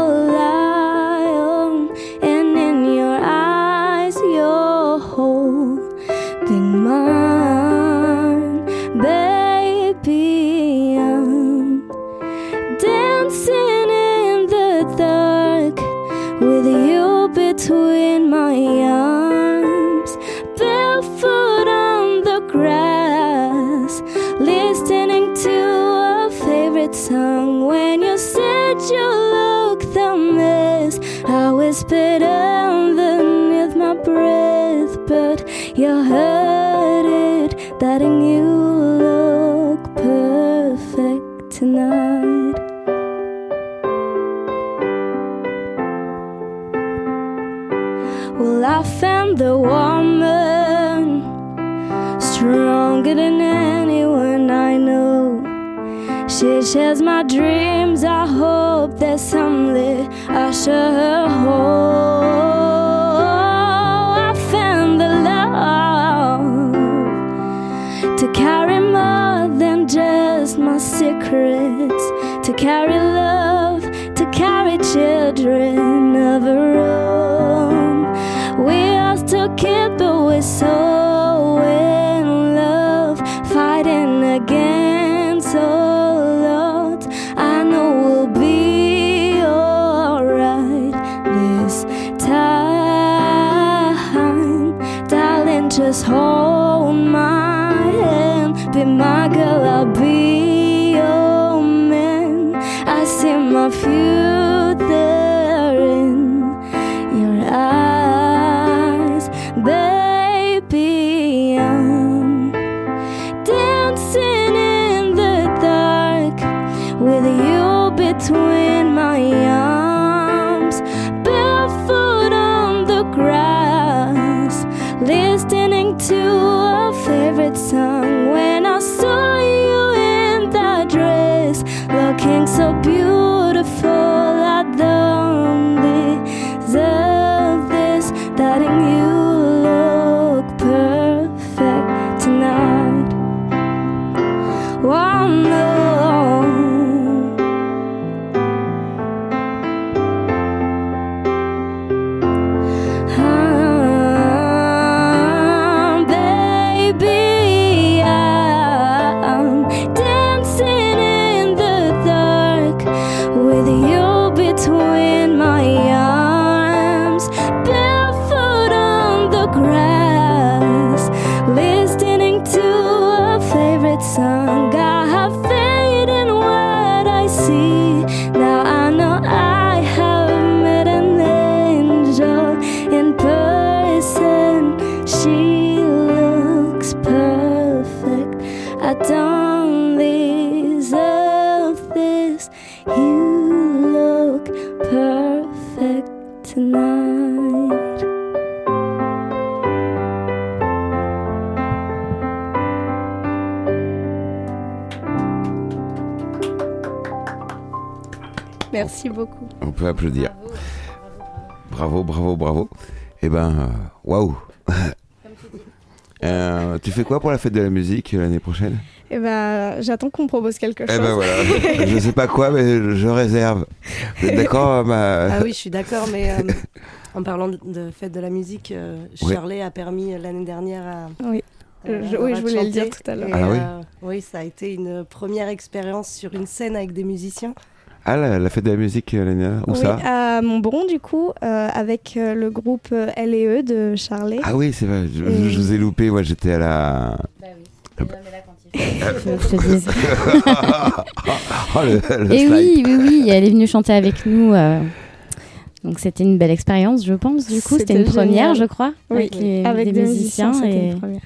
She shares my dreams. I hope that someday I her home. I found the love to carry more than just my secrets, to carry love, to carry children When applaudir. Bravo, bravo, bravo. Eh ben, euh, waouh. Euh, tu fais quoi pour la fête de la musique euh, l'année prochaine? Et ben, j'attends qu'on me propose quelque chose. Eh ben voilà, je sais pas quoi, mais je réserve. Vous êtes d'accord ma... Ah oui, je suis d'accord, mais euh, en parlant de, fête de la musique, euh. Shirley a permis l'année dernière à. Oui. Je- oui, je voulais le dire tout à l'heure. Ah oui euh, oui, ça a été une première expérience sur une scène avec des musiciens. Ah, la, la fête de la musique l'année Où oui, ça à Montbron, du coup, euh, avec euh, le groupe euh, L&E de Charlet. Ah oui, c'est vrai, je, Et- je vous ai loupé. Moi, j'étais à la. Bah oui. Là quand *laughs* *laughs* oh, le, le Et slide. oui, oui, oui, elle est venue chanter avec nous. euh, Donc c'était une belle expérience, je pense. Du coup, c'était une première, je crois, Oui, avec, les- avec des des musiciens. musiciens, c'était et... une première.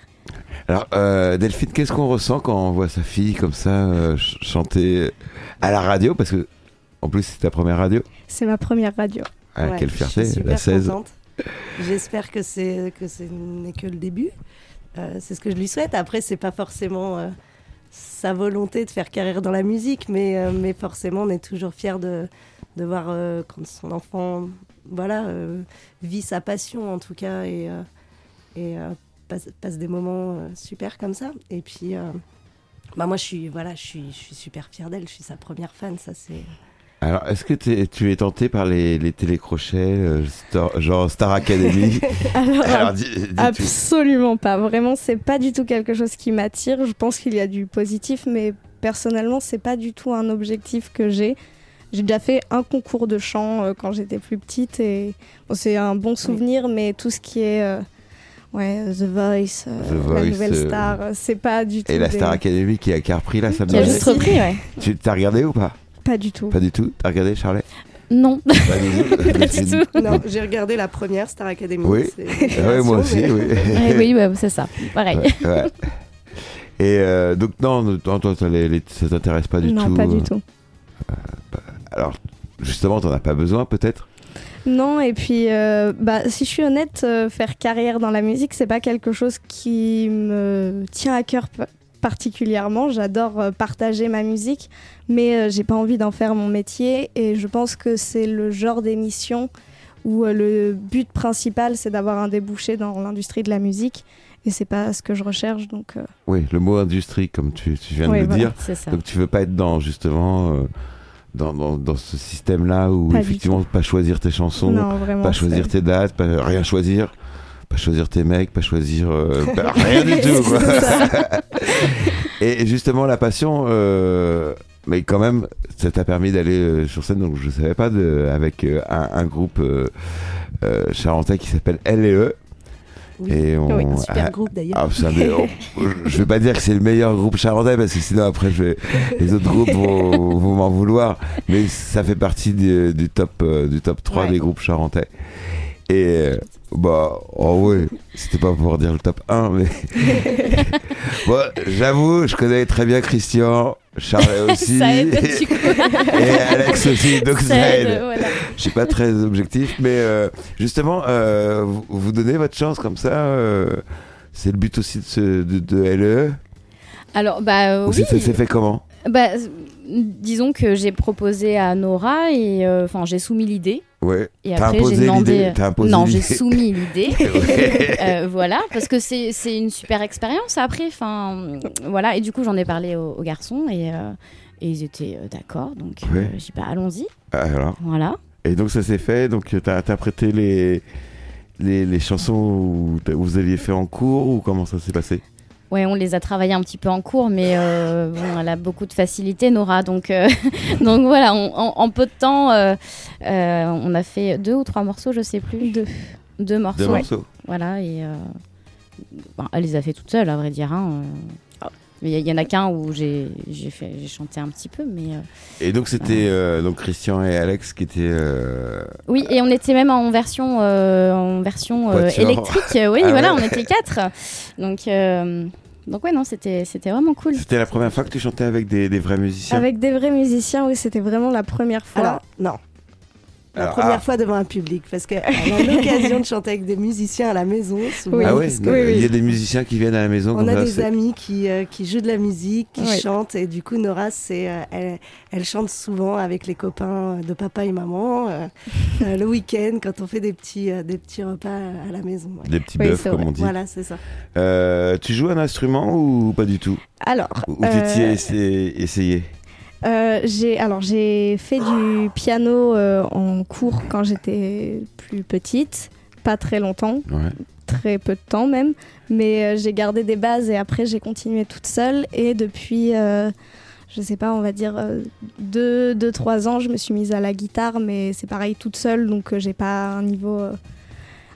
Alors, euh, Delphine, qu'est-ce qu'on ressent quand on voit sa fille comme ça euh, ch- chanter à la radio? Parce que, en plus, c'est ta première radio. C'est ma première radio. Ah, Ouais, quelle je fierté, la super 16. contente. J'espère que c'est que ce n'est que le début. Euh, c'est ce que je lui souhaite. Après, c'est pas forcément euh, sa volonté de faire carrière dans la musique, mais, euh, mais forcément, on est toujours fier de, de voir quand son enfant, voilà, vit sa passion en tout cas et, et passe, passe des moments super comme ça. Et puis, Bah moi je suis voilà, je suis je suis super fière d'elle, je suis sa première fan, ça c'est Alors, est-ce que tu es tenté par les, les télécrochets, euh, Star- genre Star Academy *laughs* Alors, Alors, dis, dis- tu- absolument pas. Vraiment, c'est pas du tout quelque chose qui m'attire. Je pense qu'il y a du positif, mais personnellement, c'est pas du tout un objectif que j'ai. J'ai déjà fait un concours de chant euh, quand j'étais plus petite et bon, c'est un bon souvenir, mais tout ce qui est euh, ouais, The Voice, euh, The la Voice, nouvelle star, euh, c'est pas du tout. Et la des- Star Academy qui a, qui a repris là, ça me Qui a juste repris, ouais. Tu t'as regardé ou pas? Pas du tout. Pas du tout T'as regardé, Charlotte? Non, Pas du tout. *laughs* pas du tout. Non, j'ai regardé la première Star Academy. Oui. Ah ouais, moi aussi, mais- oui. *laughs* Ouais, oui, ouais, c'est ça. Pareil. Ouais. Et euh, donc, non, non, toi, toi, les- les- ça t'intéresse pas du non, tout pas euh, du tout. Alors, justement, t'en as pas besoin peut-être? Non, et puis, euh, bah, si je suis honnête, euh, faire carrière dans la musique, c'est pas quelque chose qui me tient à cœur particulièrement. J'adore euh, partager ma musique, mais euh, j'ai pas envie d'en faire mon métier. Et je pense que c'est le genre d'émission où euh, le but principal, c'est d'avoir un débouché dans l'industrie de la musique. Et c'est pas ce que je recherche, donc. euh, Oui, le mot industrie, comme tu, tu viens Oui, de le voilà. dire. Donc, tu veux pas être dans, justement, euh, dans, dans, dans ce système-là où, Pas du effectivement, pas choisir tes chansons, non, vraiment. pas choisir tes dates, pas, rien choisir. Pas choisir tes mecs, pas choisir. euh, *laughs* rien du tout, quoi. *laughs* Et justement, la passion, euh, mais quand même, ça t'a permis d'aller euh, sur scène, donc je savais pas, de, avec un, un groupe charentais qui s'appelle L&E. Oui. Et on, Oui, Un super ah, groupe d'ailleurs. ah, des- oh, je vais pas dire que c'est le meilleur groupe charentais parce que sinon après je vais, les autres groupes vont, *laughs* vont m'en vouloir. Mais ça fait partie du, du top du top 3 Ouais. des groupes charentais. Et bah oh ouais, c'était pas pour dire le top 1 mais *laughs* bon, j'avoue, je connais très bien Christian, Charles *laughs* aussi Ça aide, du coup. et Alex aussi, donc ça, Ça aide. aide, voilà. Je suis pas très objectif, mais euh, justement, euh, vous, vous donnez votre chance comme ça. euh, c'est le but aussi de, ce, de, de LE. Alors, bah Ou oui. c'est- c'est fait comment? Bah, disons que j'ai proposé à Nora et enfin j'ai soumis l'idée Ouais. et après j'ai demandé. non, j'ai soumis l'idée. *laughs* Euh, voilà, parce que c'est une super expérience après. Enfin, voilà, et du coup j'en ai parlé aux, aux garçons et, euh, et ils étaient euh, d'accord. Donc Ouais. j'ai dit bah allons-y. Alors, Voilà. et donc ça s'est fait. Donc t'as interprété les, les, les chansons où t'as- vous aviez fait en cours ou comment ça s'est passé? Ouais, on les a travaillés un petit peu en cours, mais euh, bon, elle a beaucoup de facilité, Nora. Donc, euh, *laughs* donc voilà, on- en, en peu de temps, euh, euh, on a fait deux ou trois morceaux, je sais plus. Deux. Deux morceaux. Deux morceaux. Voilà, et euh, bon, elle les a fait toute seule, à vrai dire. hein, il y, y en a qu'un où j'ai chanté un petit peu, mais euh, Et donc c'était euh, donc Christian et Alex qui étaient. euh, oui. Et on était même en version euh, en version euh, électrique. Oui, Ah voilà, ouais. on était quatre. Donc euh, donc ouais, non, c'était c'était vraiment cool. C'était la première fois que tu chantais avec des, des vrais musiciens? Avec des vrais musiciens, oui, c'était vraiment la première fois. Alors, non. La Alors, première ah. fois devant un public, parce qu'elle a l'occasion de chanter avec des musiciens à la maison. Souvent, Oui. ah ouais, parce que non, oui, il y a des musiciens qui viennent à la maison On a des amis qui, euh, qui jouent de la musique, qui chantent, et du coup, Nora, c'est, euh, elle, elle chante souvent avec les copains de papa et maman, euh, euh, le week-end, quand on fait des petits, euh, des petits repas à la maison. ouais. Des petits Oui, bœufs, comme vrai. on dit. Voilà, c'est ça. Euh, tu joues un instrument ou pas du tout? Alors, Ou tu t'y as essayé, essayé? Euh, j'ai alors j'ai fait du piano euh, en cours quand j'étais plus petite, pas très longtemps, Ouais. très peu de temps même, mais euh, j'ai gardé des bases et après j'ai continué toute seule. Et depuis je sais pas, on va dire 2-3 ans, je me suis mise à la guitare, mais c'est pareil toute seule, donc j'ai pas un niveau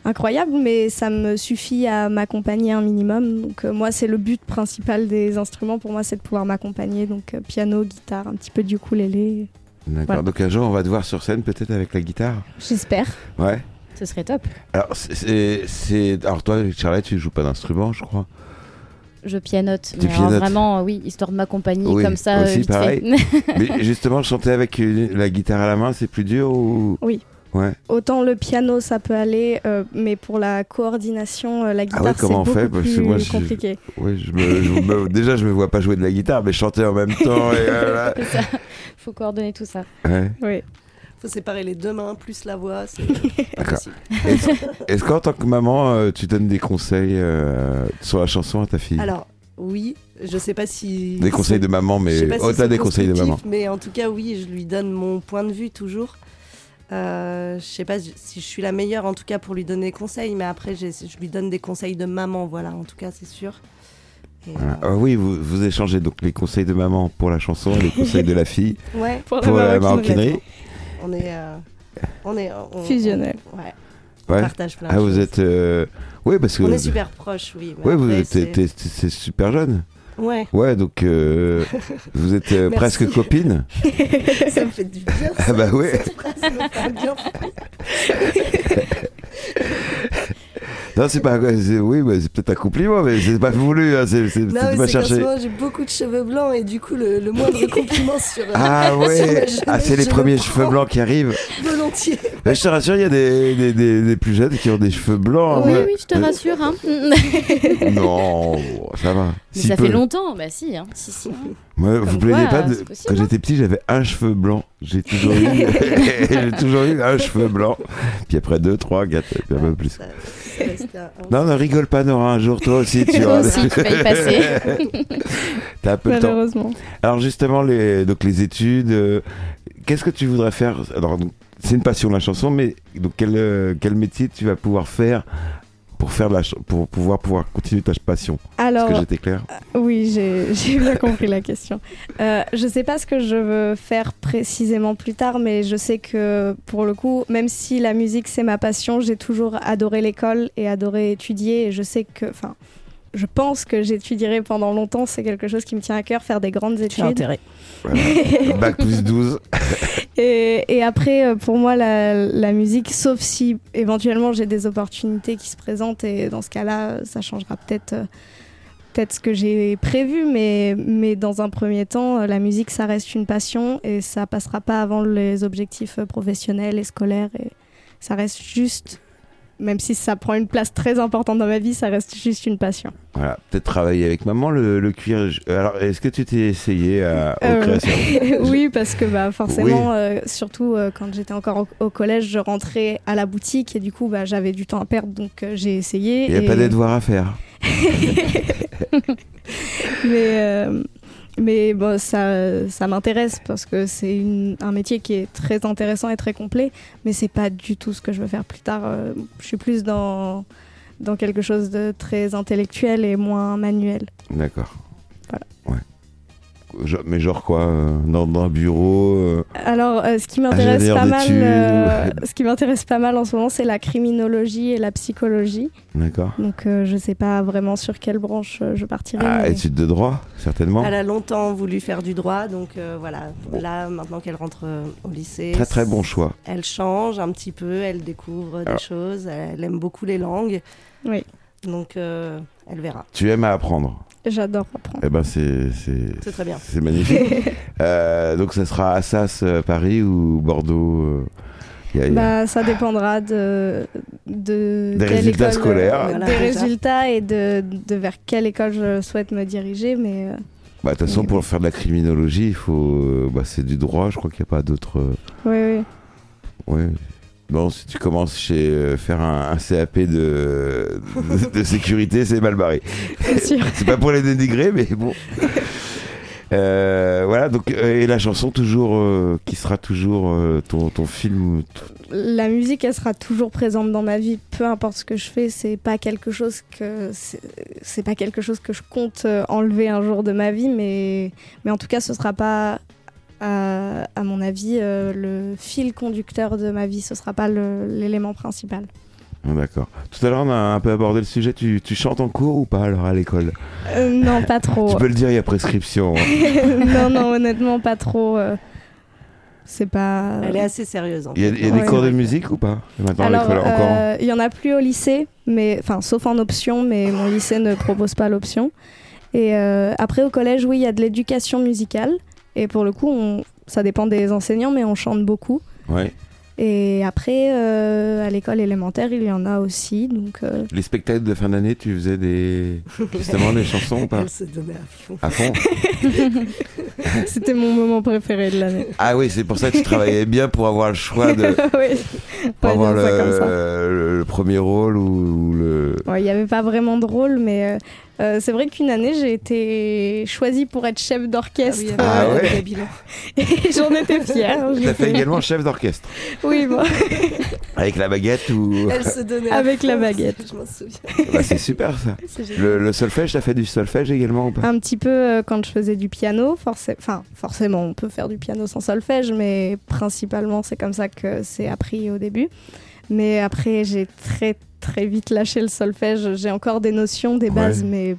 incroyable, mais ça me suffit à m'accompagner un minimum. Donc euh, moi, c'est le but principal des instruments, pour moi, c'est de pouvoir m'accompagner, donc euh, piano, guitare, un petit peu du ukulélé, D'accord. Voilà. Donc un jour, on va te voir sur scène peut-être avec la guitare. j'espère. Ouais. Ce serait top. Alors, c'est- toi, Charlotte, tu joues pas d'instrument, je crois. Je pianote. Mais alors vraiment, oui, histoire de m'accompagner Oui, comme ça. aussi, euh, vite fait. pareil. *laughs* Mais justement, chanter avec une- la guitare à la main, c'est plus dur ou? Oui. Ouais. Autant le piano, ça peut aller, euh, mais pour la coordination, euh, la guitare, Ah ouais, c'est comment on beaucoup fait Parce que plus moi, je- compliqué. Ouais, je me, je me- *laughs* déjà, je me vois pas jouer de la guitare, mais chanter en même temps. Voilà. *laughs* Ça. Faut coordonner tout ça. Ouais. Oui. faut séparer les deux mains plus la voix, c'est. *laughs* Est-ce, est-ce qu'en tant que maman, euh, tu donnes des conseils euh, sur la chanson à ta fille? Alors, oui, je sais pas si. Des conseils de maman, mais pas si au-delà c'est des conseils de maman. Mais en tout cas, oui, je lui donne mon point de vue toujours. Euh, je sais pas si je suis la meilleure en tout cas pour lui donner des conseils, mais après je lui donne des conseils de maman, voilà, en tout cas c'est sûr. Et, Ah, ah oui, vous, vous échangez donc les conseils de maman pour la chanson et les conseils de la fille euh, *laughs* ouais, Pour, pour la maroquinerie. maroquinerie. on est, euh, on est on- Fusionnel. on- ouais, on Ouais. partage plein Ah, de vous choses. êtes. euh, Oui, parce que. On est super proches, oui. Ouais, vous êtes c'est- t'es- t'es- c'est super jeune. Ouais, Ouais, donc euh, vous êtes euh, *laughs* presque copine. *laughs* ça me fait du bien. Ah bah ouais. Bien. *laughs* Non, c'est pas. c'est- Oui, c'est peut-être un compliment, mais c'est pas voulu. hein, c'est c'est- Non, c'est mais pas cherché. j'ai beaucoup de cheveux blancs et du coup, le, le moindre *laughs* compliment sur. Ah *laughs* sur ouais, jeunesse, ah, c'est les premiers cheveux blancs qui arrivent. *laughs* Volontiers. Mais je te rassure, il y a des, des, des- des plus jeunes qui ont des cheveux blancs. Oui, oui, je te rassure. Hein. Non, ça va. Mais Si ça peu. fait longtemps, bah si. Hein. si, si, hein. Vous plaignez quoi, pas de... c'est possible, Quand hein. j'étais petit, j'avais un cheveu blanc. J'ai toujours eu, *laughs* *laughs* j'ai toujours eu un cheveu blanc. Puis après deux, trois, quatre, puis un peu plus. Reste un- Non, ne rigole pas, Nora. Un jour, toi aussi, tu *laughs* vas. aussi, tu vas y passer. T'as un peu le temps. Malheureusement. Alors justement, les, donc les études, euh, qu'est-ce que tu voudrais faire? Alors, donc, c'est une passion la chanson, mais donc quel, euh, quel métier tu vas pouvoir faire pour faire la pour pouvoir pouvoir continuer ta passion Est-ce que j'étais clair? Oui, *laughs* j'ai bien compris la question. Euh, je sais pas ce que je veux faire précisément plus tard, mais je sais que pour le coup, même si la musique c'est ma passion, j'ai toujours adoré l'école et adoré étudier. Et je sais que, enfin, je pense que j'étudierai pendant longtemps. C'est quelque chose qui me tient à cœur, faire des grandes Tu as études. intérêt. Voilà. *laughs* Bac plus 12. Et, et après, euh, pour moi, la, la musique, sauf si éventuellement j'ai des opportunités qui se présentent, et dans ce cas-là, ça changera peut-être euh, peut-être ce que j'ai prévu, mais, mais dans un premier temps, euh, la musique, ça reste une passion et ça passera pas avant les objectifs professionnels et scolaires. Et ça reste juste, même si ça prend une place très importante dans ma vie, ça reste juste une passion. Voilà, peut-être travailler avec maman le, le cuir. Alors, est-ce que tu t'es essayé à, aux Euh, créations *laughs* oui, parce que bah, forcément, euh, surtout euh, quand j'étais encore au, au collège, je rentrais à la boutique et du coup, bah, j'avais du temps à perdre, donc j'ai essayé. Il n'y a et- pas des devoirs à faire. *laughs* mais mais bon, ça, ça m'intéresse parce que c'est un métier qui est très intéressant et très complet, mais c'est pas du tout ce que je veux faire plus tard. Euh, je suis plus dans, dans quelque chose de très intellectuel et moins manuel. D'accord. Voilà. Ouais. Mais genre quoi euh, dans, dans un bureau euh, Alors, euh, ce qui m'intéresse pas mal, euh, ce qui m'intéresse pas mal en ce moment, c'est la criminologie et la psychologie. D'accord. Donc, euh, je sais pas vraiment sur quelle branche je partirai. Ah, mais- études de droit, certainement. Elle a longtemps voulu faire du droit, donc euh, voilà. Là, maintenant qu'elle rentre euh, au lycée, Très très bon choix. Elle change un petit peu, elle découvre des choses, elle aime beaucoup les langues. Oui. Donc, euh, elle verra. Tu aimes à apprendre. J'adore apprendre. Eh ben c'est c'est C'est très bien. c'est magnifique. *laughs* Euh, donc ça sera Assas euh, Paris ou Bordeaux. euh, y a- y a- Bah, ça dépendra de, de Des résultats école, scolaires. Voilà, des résultats et de, de vers quelle école je souhaite me diriger. Mais Bah, de toute façon, oui, pour faire de la criminologie, il faut. bah, c'est du droit. Je crois qu'il n'y a pas d'autres. euh, oui, oui. Bon, si tu commences chez euh, faire un, un CAP de, de, *laughs* de sécurité, c'est mal barré. *laughs* C'est pas pour les dénigrer, mais bon. *laughs* Euh, voilà, donc, euh, et la chanson, toujours, euh, qui sera toujours ton, ton film. La musique, elle sera toujours présente dans ma vie, peu importe ce que je fais. C'est pas quelque chose que c'est pas quelque chose que je compte enlever un jour de ma vie, mais mais en tout cas, ce sera pas à, à mon avis euh, le fil conducteur de ma vie. Ce sera pas l'élément principal. Ah, D'accord. Tout à l'heure, on a un peu abordé le sujet. Tu, tu chantes en cours ou pas alors à l'école Euh, non, pas trop. Tu peux le dire, il y a prescription. hein. *laughs* non, non, honnêtement, pas trop. euh, c'est pas. Elle est assez sérieuse. en Il y a, fait. il y a des Ouais. cours de musique ou pas? Maintenant, à Alors, l'école, encore euh, il y en a plus au lycée, mais enfin, sauf en option, mais mon lycée ne propose pas l'option. Et euh, après, au collège, oui, il y a de l'éducation musicale. Et pour le coup, on- ça dépend des enseignants, mais on chante beaucoup. Ouais. Et après, euh, à l'école élémentaire, il y en a aussi. Donc, euh, Les spectacles de fin d'année, tu faisais des. *laughs* Justement, des chansons ou pas Elle se donnait à fond. À fond *laughs* c'était mon moment préféré de l'année. Ah oui, c'est pour ça que tu travaillais bien pour avoir le choix de. *laughs* oui, pour avoir le, ça comme ça. le- le premier rôle ou, ou le. Ouais, Il n'y avait pas vraiment de rôle, mais euh, euh, c'est vrai qu'une année, j'ai été choisie pour être chef d'orchestre. oui, Ah avec ouais. *laughs* Et j'en étais fière. Tu as fait également chef d'orchestre Oui, bon. *laughs* avec la baguette ou. Elle se donnait Avec la baguette. Je m'en souviens. Bah, c'est super ça. *laughs* Le, le solfège, t'as fait du solfège également ou pas? Un petit peu euh, quand je faisais du piano, forcé- enfin forcément on peut faire du piano sans solfège, mais principalement c'est comme ça que c'est appris au début. Mais après j'ai très très vite lâché le solfège. J'ai encore des notions, des bases, Ouais. mais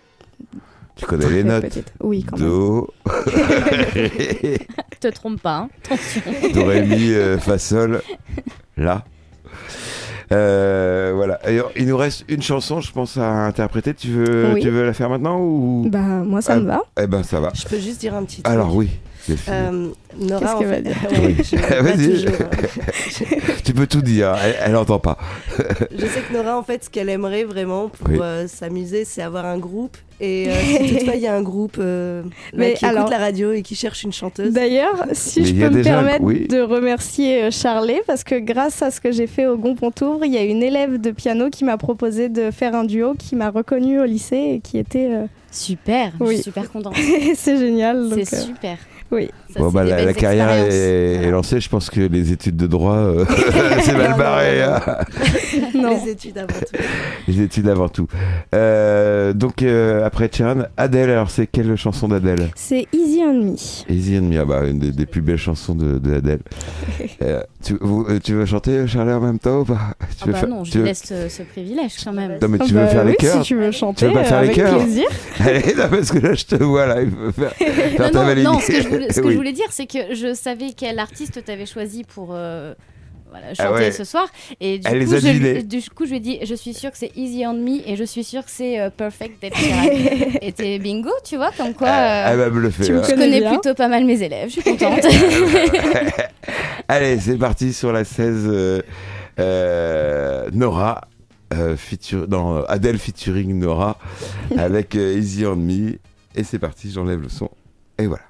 Tu connais les notes petites. Oui quand même. Do, *laughs* Te trompe pas. hein. *laughs* Attention. Do, Ré, Mi, euh, Fa, Sol, La. Euh, voilà. Alors, il nous reste une chanson, je pense, à interpréter. Tu veux, Oui. tu veux la faire maintenant ou Bah moi ça Ah, me va. Eh ben, ça va. Je peux juste dire un petit truc. Alors oui. Euh, Nora, en fait- dire *laughs* Ouais, Oui. je- *laughs* pas Vas-y. toujours, hein. *laughs* Tu peux tout dire. Elle, elle entend pas. Je sais que Nora, en fait, ce qu'elle aimerait vraiment pour Oui. euh, s'amuser, c'est avoir un groupe. Et euh, si toutefois il y a un groupe euh, bah, Mais qui alors- écoute la radio et qui cherche une chanteuse, D'ailleurs, si Mais je peux me permettre oui. de remercier euh, Charlet, parce que grâce à ce que j'ai fait au Gonpontour, il y a une élève de piano qui m'a proposé de faire un duo, qui m'a reconnue au lycée et qui était. euh, Super. Je suis super contente. c'est génial. donc, C'est euh, super. Oui. Ça, Bon, bah, la, carrière est, lancée. Je pense que les études de droit, euh, *laughs* *laughs* c'est mal non, barré. non, hein. *laughs* Non. les études avant tout. Les études avant tout. Euh, donc euh, après Sharon, Adèle. Alors c'est quelle chanson d'Adèle? C'est Easy on Me. Easy and Me, ah bah, une des, des plus belles chansons de, de Adèle. Euh, tu, vous- euh, tu veux chanter Charlie en même temps ou pas? Tu Ah veux bah faire- non, je tu veux- laisse ce, ce privilège quand même. Non mais tu Ah veux bah faire les oui, chœurs Si tu veux chanter, veux pas faire euh, les plaisir. Allez, non, parce que là je te vois là, il faut faire, faire Non, ta non, validée. non, ce que je voulais, ce que Oui. je voulais dire, c'est que je savais quel artiste t'avais choisi pour euh, voilà, chanter Ah ouais. ce soir. Et du Elle les coup, a je, lui- devinés. du coup, je lui ai dit, je suis sûre que c'est Easy on Me et je suis sûre que c'est euh, Perfect *laughs* et t'es bingo, tu vois, comme quoi. Ah, euh, Elle tu me je connais plutôt pas mal mes élèves, je suis *laughs* contente. *laughs* Allez, c'est parti sur la 16. euh, euh, Nora, euh, feature, dans Adèle featuring Nora, avec euh, Easy on Me. Et c'est parti, j'enlève le son. Et voilà.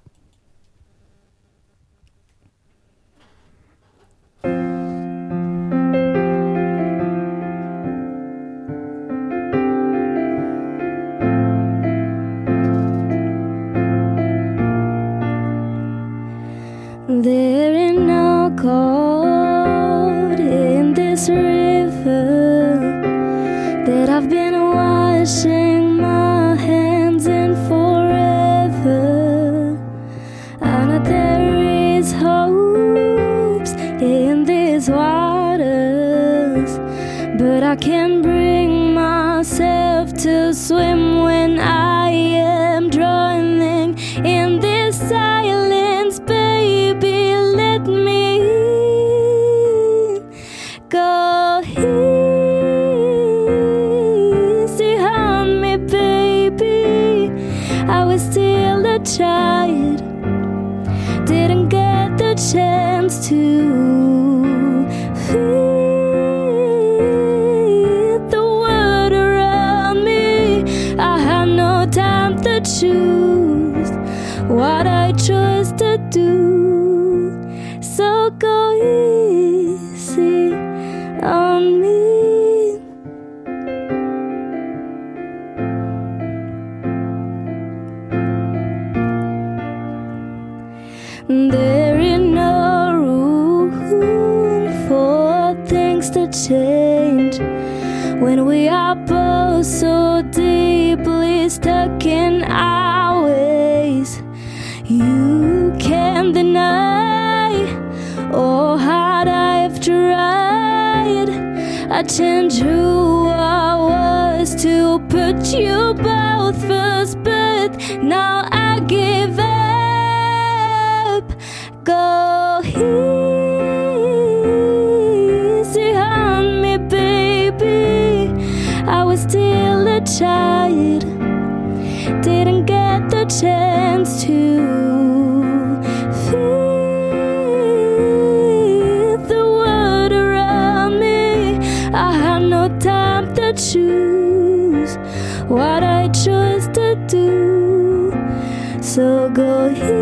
You can't deny oh, all hard I've tried. I changed who I was to put you both first, but now I give up. Go easy on me, baby. I was still a child, didn't get the chance what I chose to do. So go chance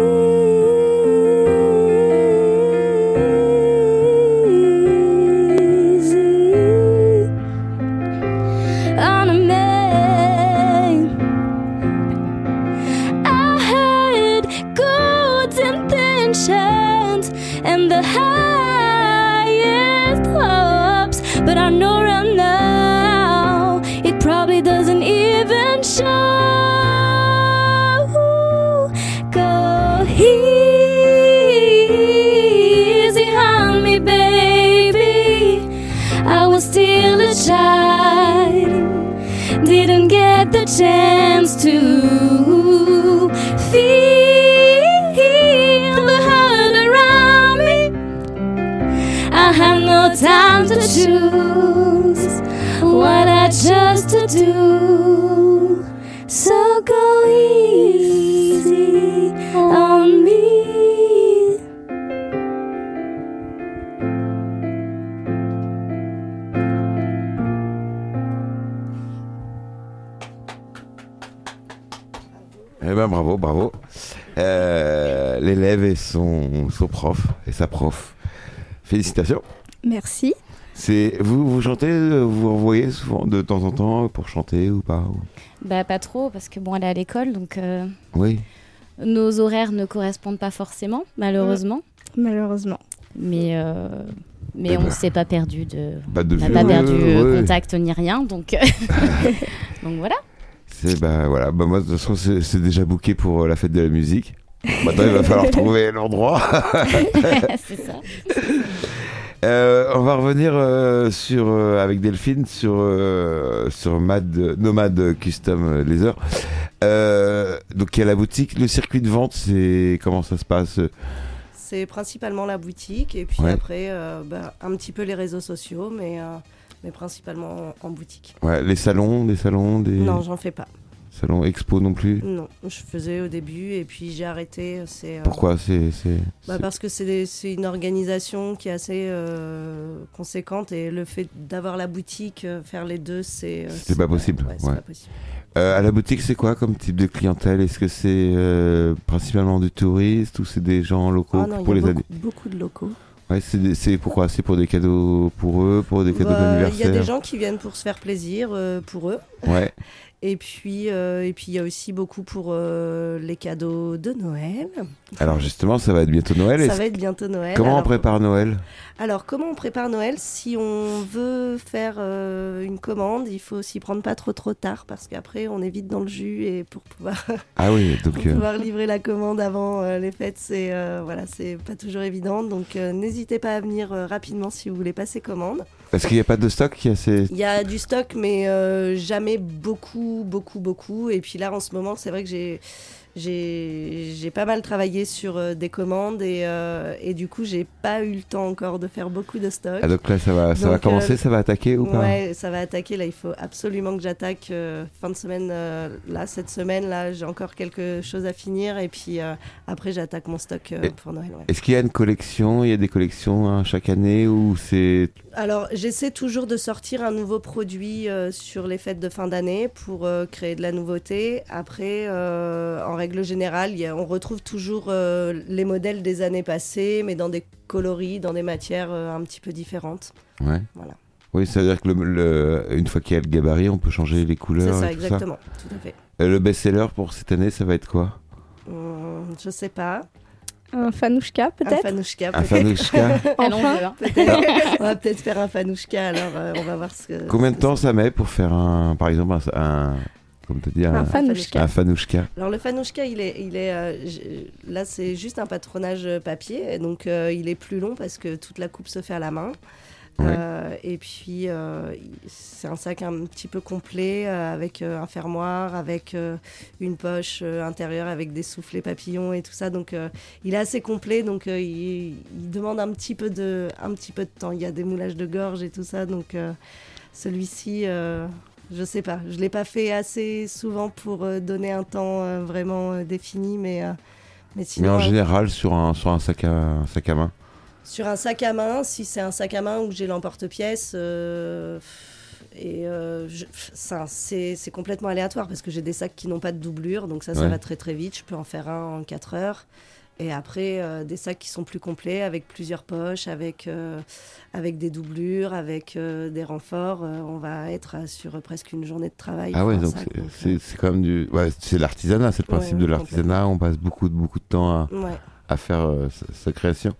choose what I chose to do. So go easy on me. Eh ben bravo, bravo. Euh, L'élève et son, son prof et sa prof. Félicitations. Merci. C'est vous, vous chantez, euh, vous envoyez souvent de temps en temps pour chanter ou pas ou- Bah pas trop parce que bon elle est à l'école donc euh, Oui. nos horaires ne correspondent pas forcément malheureusement. Malheureusement. Mais euh, mais Eh on ben. s'est pas perdu de on n'a pas perdu Ouais. contact ni rien donc *laughs* donc voilà. C'est bah voilà, bah moi de toute façon c'est c'est déjà booké pour euh, la fête de la musique. Maintenant il va falloir *laughs* trouver l'endroit. *laughs* C'est ça. Euh, on va revenir euh, sur euh, avec Delphine sur sur Mad Nomad Custom Laser. Donc il y a la boutique, le circuit de vente, c'est comment ça se passe? C'est principalement la boutique et puis Ouais. après bah, un petit peu les réseaux sociaux, mais, mais principalement en, en boutique. Ouais, les salons, des salons, des Non, j'en fais pas. Salons expo non plus. Non, je faisais au début et puis j'ai arrêté. C'est euh, Pourquoi c'est c'est bah, Parce que c'est des- c'est une organisation qui est assez euh, conséquente et le fait d'avoir la boutique, euh, faire les deux, c'est. C'est pas possible, Ouais, pas possible. Euh, à la boutique, c'est quoi comme type de clientèle? Est-ce que c'est euh, principalement du touriste ou c'est des gens locaux Ah non, pour y les a beaucoup, beaucoup de locaux. Ouais, c'est c'est pourquoi? C'est pour des cadeaux pour eux, pour des cadeaux Bah, Il y a d'anniversaire? des gens qui viennent pour se faire plaisir euh, pour eux. Ouais. *laughs* Et puis, euh, et puis il y a aussi beaucoup pour euh, les cadeaux de Noël. Alors justement, ça va être bientôt Noël. Ça va être bientôt Noël. Comment on prépare Noël? alors, comment on prépare Noël? Si on veut faire euh, une commande, il faut s'y prendre pas trop trop tard parce qu'après on est vite dans le jus et pour pouvoir, *laughs* Ah oui, donc pour pouvoir livrer la commande avant les fêtes, c'est voilà, c'est pas toujours évident. Donc n'hésitez pas à venir rapidement si vous voulez passer commande. parce qu'il n'y a pas de stock, il y a ces... Il y a du stock, mais jamais beaucoup, beaucoup, beaucoup. Et puis là, en ce moment, c'est vrai que j'ai j'ai pas mal travaillé sur euh, des commandes et, euh, et du coup, j'ai pas eu le temps encore de faire beaucoup de stock. Ah, donc là, ça va, ça va Donc, commencer, euh, ça va attaquer ou pas? Ouais, ça va attaquer. Là, il faut absolument que j'attaque euh, fin de semaine. euh, là, cette semaine, là, j'ai encore quelque chose à finir. Et puis euh, après, j'attaque mon stock euh, pour Noël. ouais. Est-ce qu'il y a une collection? Il y a des collections hein, chaque année ou c'est Alors, j'essaie toujours de sortir un nouveau produit euh, sur les fêtes de fin d'année pour euh, créer de la nouveauté. Après, euh, en règle générale, y a- on retrouve toujours euh, les modèles des années passées, mais dans des coloris, dans des matières euh, un petit peu différentes. ouais Voilà. Oui, ça veut dire que le, le- une fois qu'il y a le gabarit, on peut changer les C'est couleurs ça, et tout exactement. Tout à fait. le best-seller pour cette année, ça va être quoi? Hum, je sais pas. Un fanouchka Un peut-être? fanouchka. Un fanouchka *laughs* Enfin. hein. Peut-être. on va peut-être faire un fanouchka, alors euh, on va voir ce que. Combien de temps ça met pour faire un, par exemple, un, un- comme tu dis, un, Un fanouchka. un fanouchka Alors le fanouchka, il est, il est euh, j- là c'est juste un patronage euh, papier, donc euh, il est plus long parce que toute la coupe se fait à la main. Ouais. Euh, et puis euh, c'est un sac un petit peu complet euh, avec euh, un fermoir, avec euh, une poche euh, intérieure avec des soufflets papillons et tout ça. Donc euh, il est assez complet, donc euh, il, il demande un petit peu de, un petit peu de temps. Il y a des moulages de gorge et tout ça, donc euh, celui-ci. Je sais pas, je l'ai pas fait assez souvent pour euh, donner un temps euh, vraiment euh, défini, mais, mais Mais sinon, en euh, général, sur un, sur un, sac, à, un sac à main. sur un sac à main, si c'est un sac à main où j'ai l'emporte-pièce, et euh, c'est c'est complètement aléatoire parce que j'ai des sacs qui n'ont pas de doublure, donc ça, ça Ouais. va très très vite. Je peux en faire un en 4 heures. Et après, euh, des sacs qui sont plus complets, avec plusieurs poches, avec, euh, avec des doublures, avec euh, des renforts. on va être sur presque une journée de travail. Ah ouais, donc c'est- c'est c'est quand même du. Ouais, c'est l'artisanat, c'est le principe ouais, de l'artisanat. On passe beaucoup, de- beaucoup de temps à, ouais. à faire sa, sa création.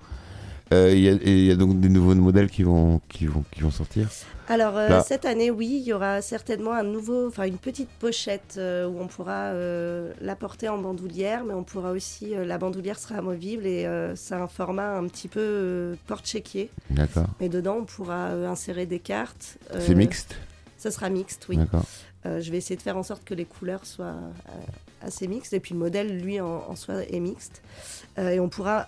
Euh, Il y, a- y donc des nouveaux modèles qui vont, qui vont, qui vont sortir. Alors euh, cette année, oui, il y aura certainement un nouveau, enfin une petite pochette euh, où on pourra euh, la porter en bandoulière, mais on pourra aussi, la bandoulière sera amovible et c'est un format un petit peu porte-chéquier. D'accord. Et dedans, on pourra insérer des cartes. C'est mixte? Ça sera mixte, oui. D'accord. Euh, je vais essayer de faire en sorte que les couleurs soient euh, assez mixtes. Et puis le modèle, lui, en, en soi, est mixte. Euh, et on pourra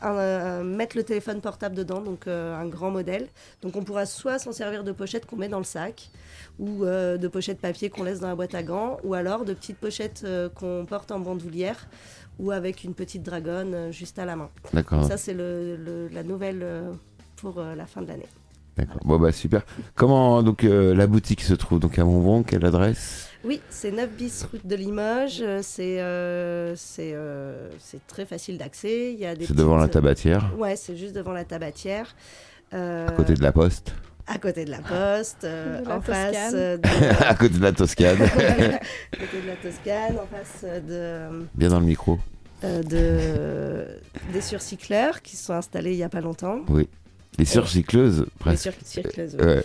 mettre le téléphone portable dedans, donc un grand modèle. Donc on pourra soit s'en servir de pochette qu'on met dans le sac, ou de pochettes papier qu'on laisse dans la boîte à gants, ou alors de petites pochettes qu'on porte en bandoulière, ou avec une petite dragonne juste à la main. D'accord. Ça, c'est le, le- la nouvelle pour la fin de l'année. D'accord. Bon bah super. Comment donc euh, la boutique se trouve donc à Montbron Quelle adresse? Oui, c'est 9 bis route de Limoges. C'est euh, c'est euh, c'est très facile d'accès. Il y a des C'est devant la tabatière, Ouais, c'est juste devant la tabatière. Euh, à côté de la poste, à côté de la poste, euh, De la en face Toscane. euh, de, *laughs* à côté de la Toscane, *laughs* à côté de la Toscane, en face de, bien dans le micro. euh, de des surcycleurs qui se sont installés il y a pas longtemps. Les surcycleuses Les presque. surcycleuses. Ouais.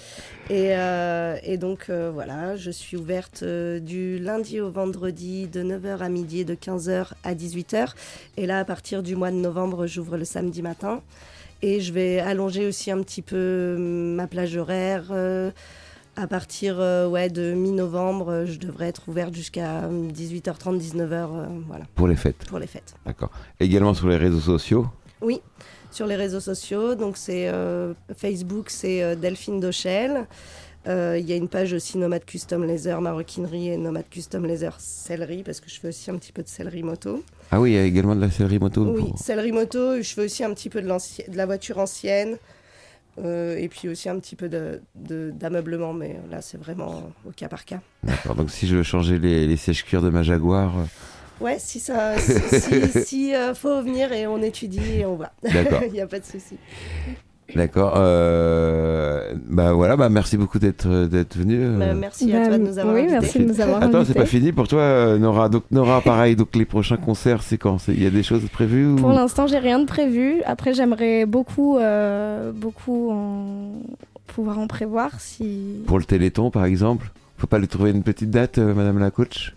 Et, euh, et donc euh, voilà, je suis ouverte euh, du lundi au vendredi de 9h à midi et de 15h à 18h. Et là, à partir du mois de novembre, j'ouvre le samedi matin. Et je vais allonger aussi un petit peu euh, ma plage horaire. à partir ouais, de mi-novembre, je devrais être ouverte jusqu'à euh, 18h30, 19h euh, voilà, Pour les fêtes, pour les fêtes. d'accord. Également sur les réseaux sociaux? Oui, sur les réseaux sociaux. Donc c'est euh, Facebook, c'est euh, Delphine Dochel. Euh, Il y a une page aussi Nomade Custom Laser Maroquinerie et Nomade Custom Laser Sellerie parce que je fais aussi un petit peu de sellerie moto. Ah oui, il y a également de la sellerie moto. Oui, pour- sellerie moto, je fais aussi un petit peu de, la voiture ancienne euh, et puis aussi un petit peu de- de- d'ameublement, mais là c'est vraiment au cas par cas. D'accord. Donc si je veux changer les, les sèches-cuirs de ma Jaguar, Ouais, si ça, si, si- *laughs* si, euh, faut venir et on étudie et on va. D'accord. *laughs* Il n'y a pas de souci. D'accord. Euh, bah voilà, bah merci beaucoup d'être d'être venu. euh. Bah, merci à Bah, toi de nous avoir oui, invités. merci de nous avoir Attends, c'est pas fini pour toi, Nora. Donc Nora, pareil. Donc les prochains concerts, c'est quand? Il y a des choses prévues ou... Pour l'instant, j'ai rien de prévu. Après, j'aimerais beaucoup, euh, beaucoup en... pouvoir en prévoir si. Pour le Téléthon, par exemple. Faut pas lui trouver une petite date, euh, Madame la coach?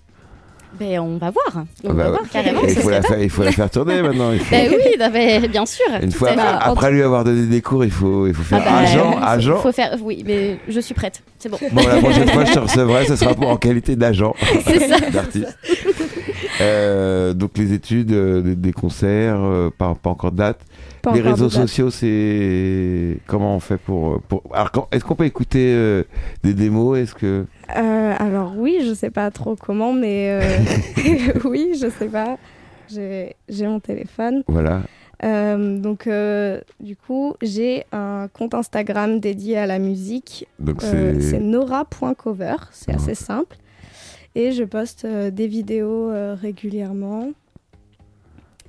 Ben, on va voir. On Ah bah va ouais. voir carrément. il, faut la faire, il faut la faire tourner maintenant. il faut- Ben oui, non, mais bien sûr. Une fois après, après lui avoir donné des cours, il faut, il faut faire Ah bah, agent, faut- agent. Faut faire, oui, mais je suis prête. C'est bon. Bon, la prochaine fois, je te recevrai, ce sera pour- en qualité d'agent, *laughs* C'est ça. d'artiste. Euh, donc les études, euh, des, concerts, euh, pas, pas encore de date. Pas les encore réseaux de date. sociaux, c'est comment on fait pour, pour... Alors, est-ce qu'on peut écouter euh, des démos? Est-ce que? Euh, alors oui, je sais pas trop comment, mais euh, *laughs* oui, je sais pas. J'ai mon téléphone. voilà, Euh, donc euh, du coup, j'ai un compte Instagram dédié à la musique. donc Euh, c'est c'est nora.cover, c'est assez simple. Et je poste euh, des vidéos euh, régulièrement.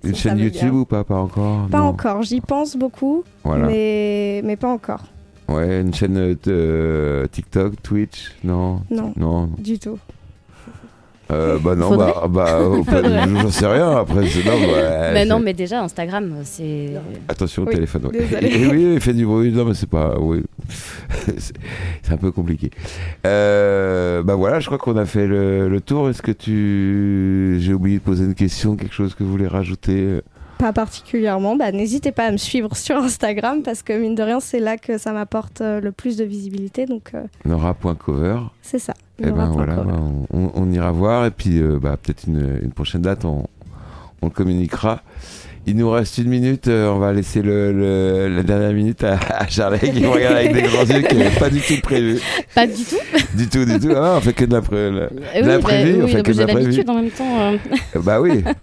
une ça chaîne YouTube bien. ou pas Pas encore. Pas non. encore, j'y pense beaucoup, Voilà. mais, mais pas encore, Ouais, une chaîne euh, de TikTok, Twitch, non. non, Non, du tout. Euh, bah non, Faudrait. bah, bah *laughs* euh, j'en sais rien. Après, c'est non, bah, Mais non, mais déjà, Instagram, c'est. Attention au Oui, téléphone. ouais. Et, et oui, il fait du bruit. Non, mais c'est pas. Oui. *laughs* c'est c'est un peu compliqué. Euh, bah voilà, je crois qu'on a fait le, le tour. Est-ce que tu. J'ai oublié de poser une question, quelque chose que vous voulez rajouter Pas particulièrement. Bah, N'hésitez pas à me suivre sur Instagram parce que mine de rien, c'est là que ça m'apporte euh, le plus de visibilité. Donc euh, Nora.cover. c'est ça. Et ben Nora.cover. voilà, bah, on, on ira voir. Et puis, euh, bah, peut-être une, une prochaine date, on, on le communiquera. Il nous reste une minute. euh, on va laisser le, le- la dernière minute à, à Charlie qui me regarde avec des grands yeux qui n'avait pas du tout prévu. Pas du tout. Du tout, du tout. Ah, on fait que de la, pré- la- de la oui, prévue, bah, on fait que de j'ai la prévue. en même temps. Euh, Bah oui. *laughs*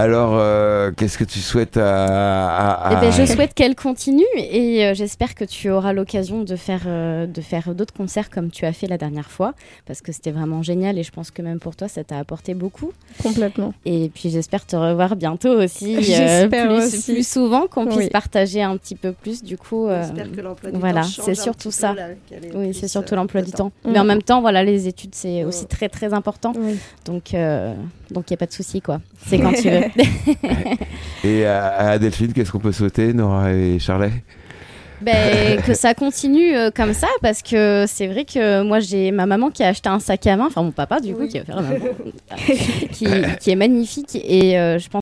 Alors, euh, qu'est-ce que tu souhaites à, à- Eh ben, je souhaite qu'elle continue et euh, j'espère que tu auras l'occasion de faire, euh, de faire d'autres concerts comme tu as fait la dernière fois parce que c'était vraiment génial et je pense que même pour toi ça t'a apporté beaucoup. Complètement. Et puis j'espère te revoir bientôt aussi, euh, J'espère plus, aussi. plus souvent, qu'on puisse Oui. partager un petit peu plus du coup. euh, J'espère que l'emploi du voilà, temps c'est surtout ça. là, Oui, c'est surtout euh, l'emploi du temps. temps. Mais en Mm. même temps, voilà, les études c'est aussi Mm. très très important. Oui. Donc euh, donc il y a pas de souci quoi. C'est quand tu veux. *laughs* Et à, à Delphine, qu'est-ce qu'on peut souhaiter, Nora et Charlet? Ben, *laughs* que ça continue euh, comme ça parce que c'est vrai que moi j'ai ma maman qui a acheté un sac à main, enfin mon papa du coup qui, la maman, *laughs* qui, qui est magnifique et euh, je pense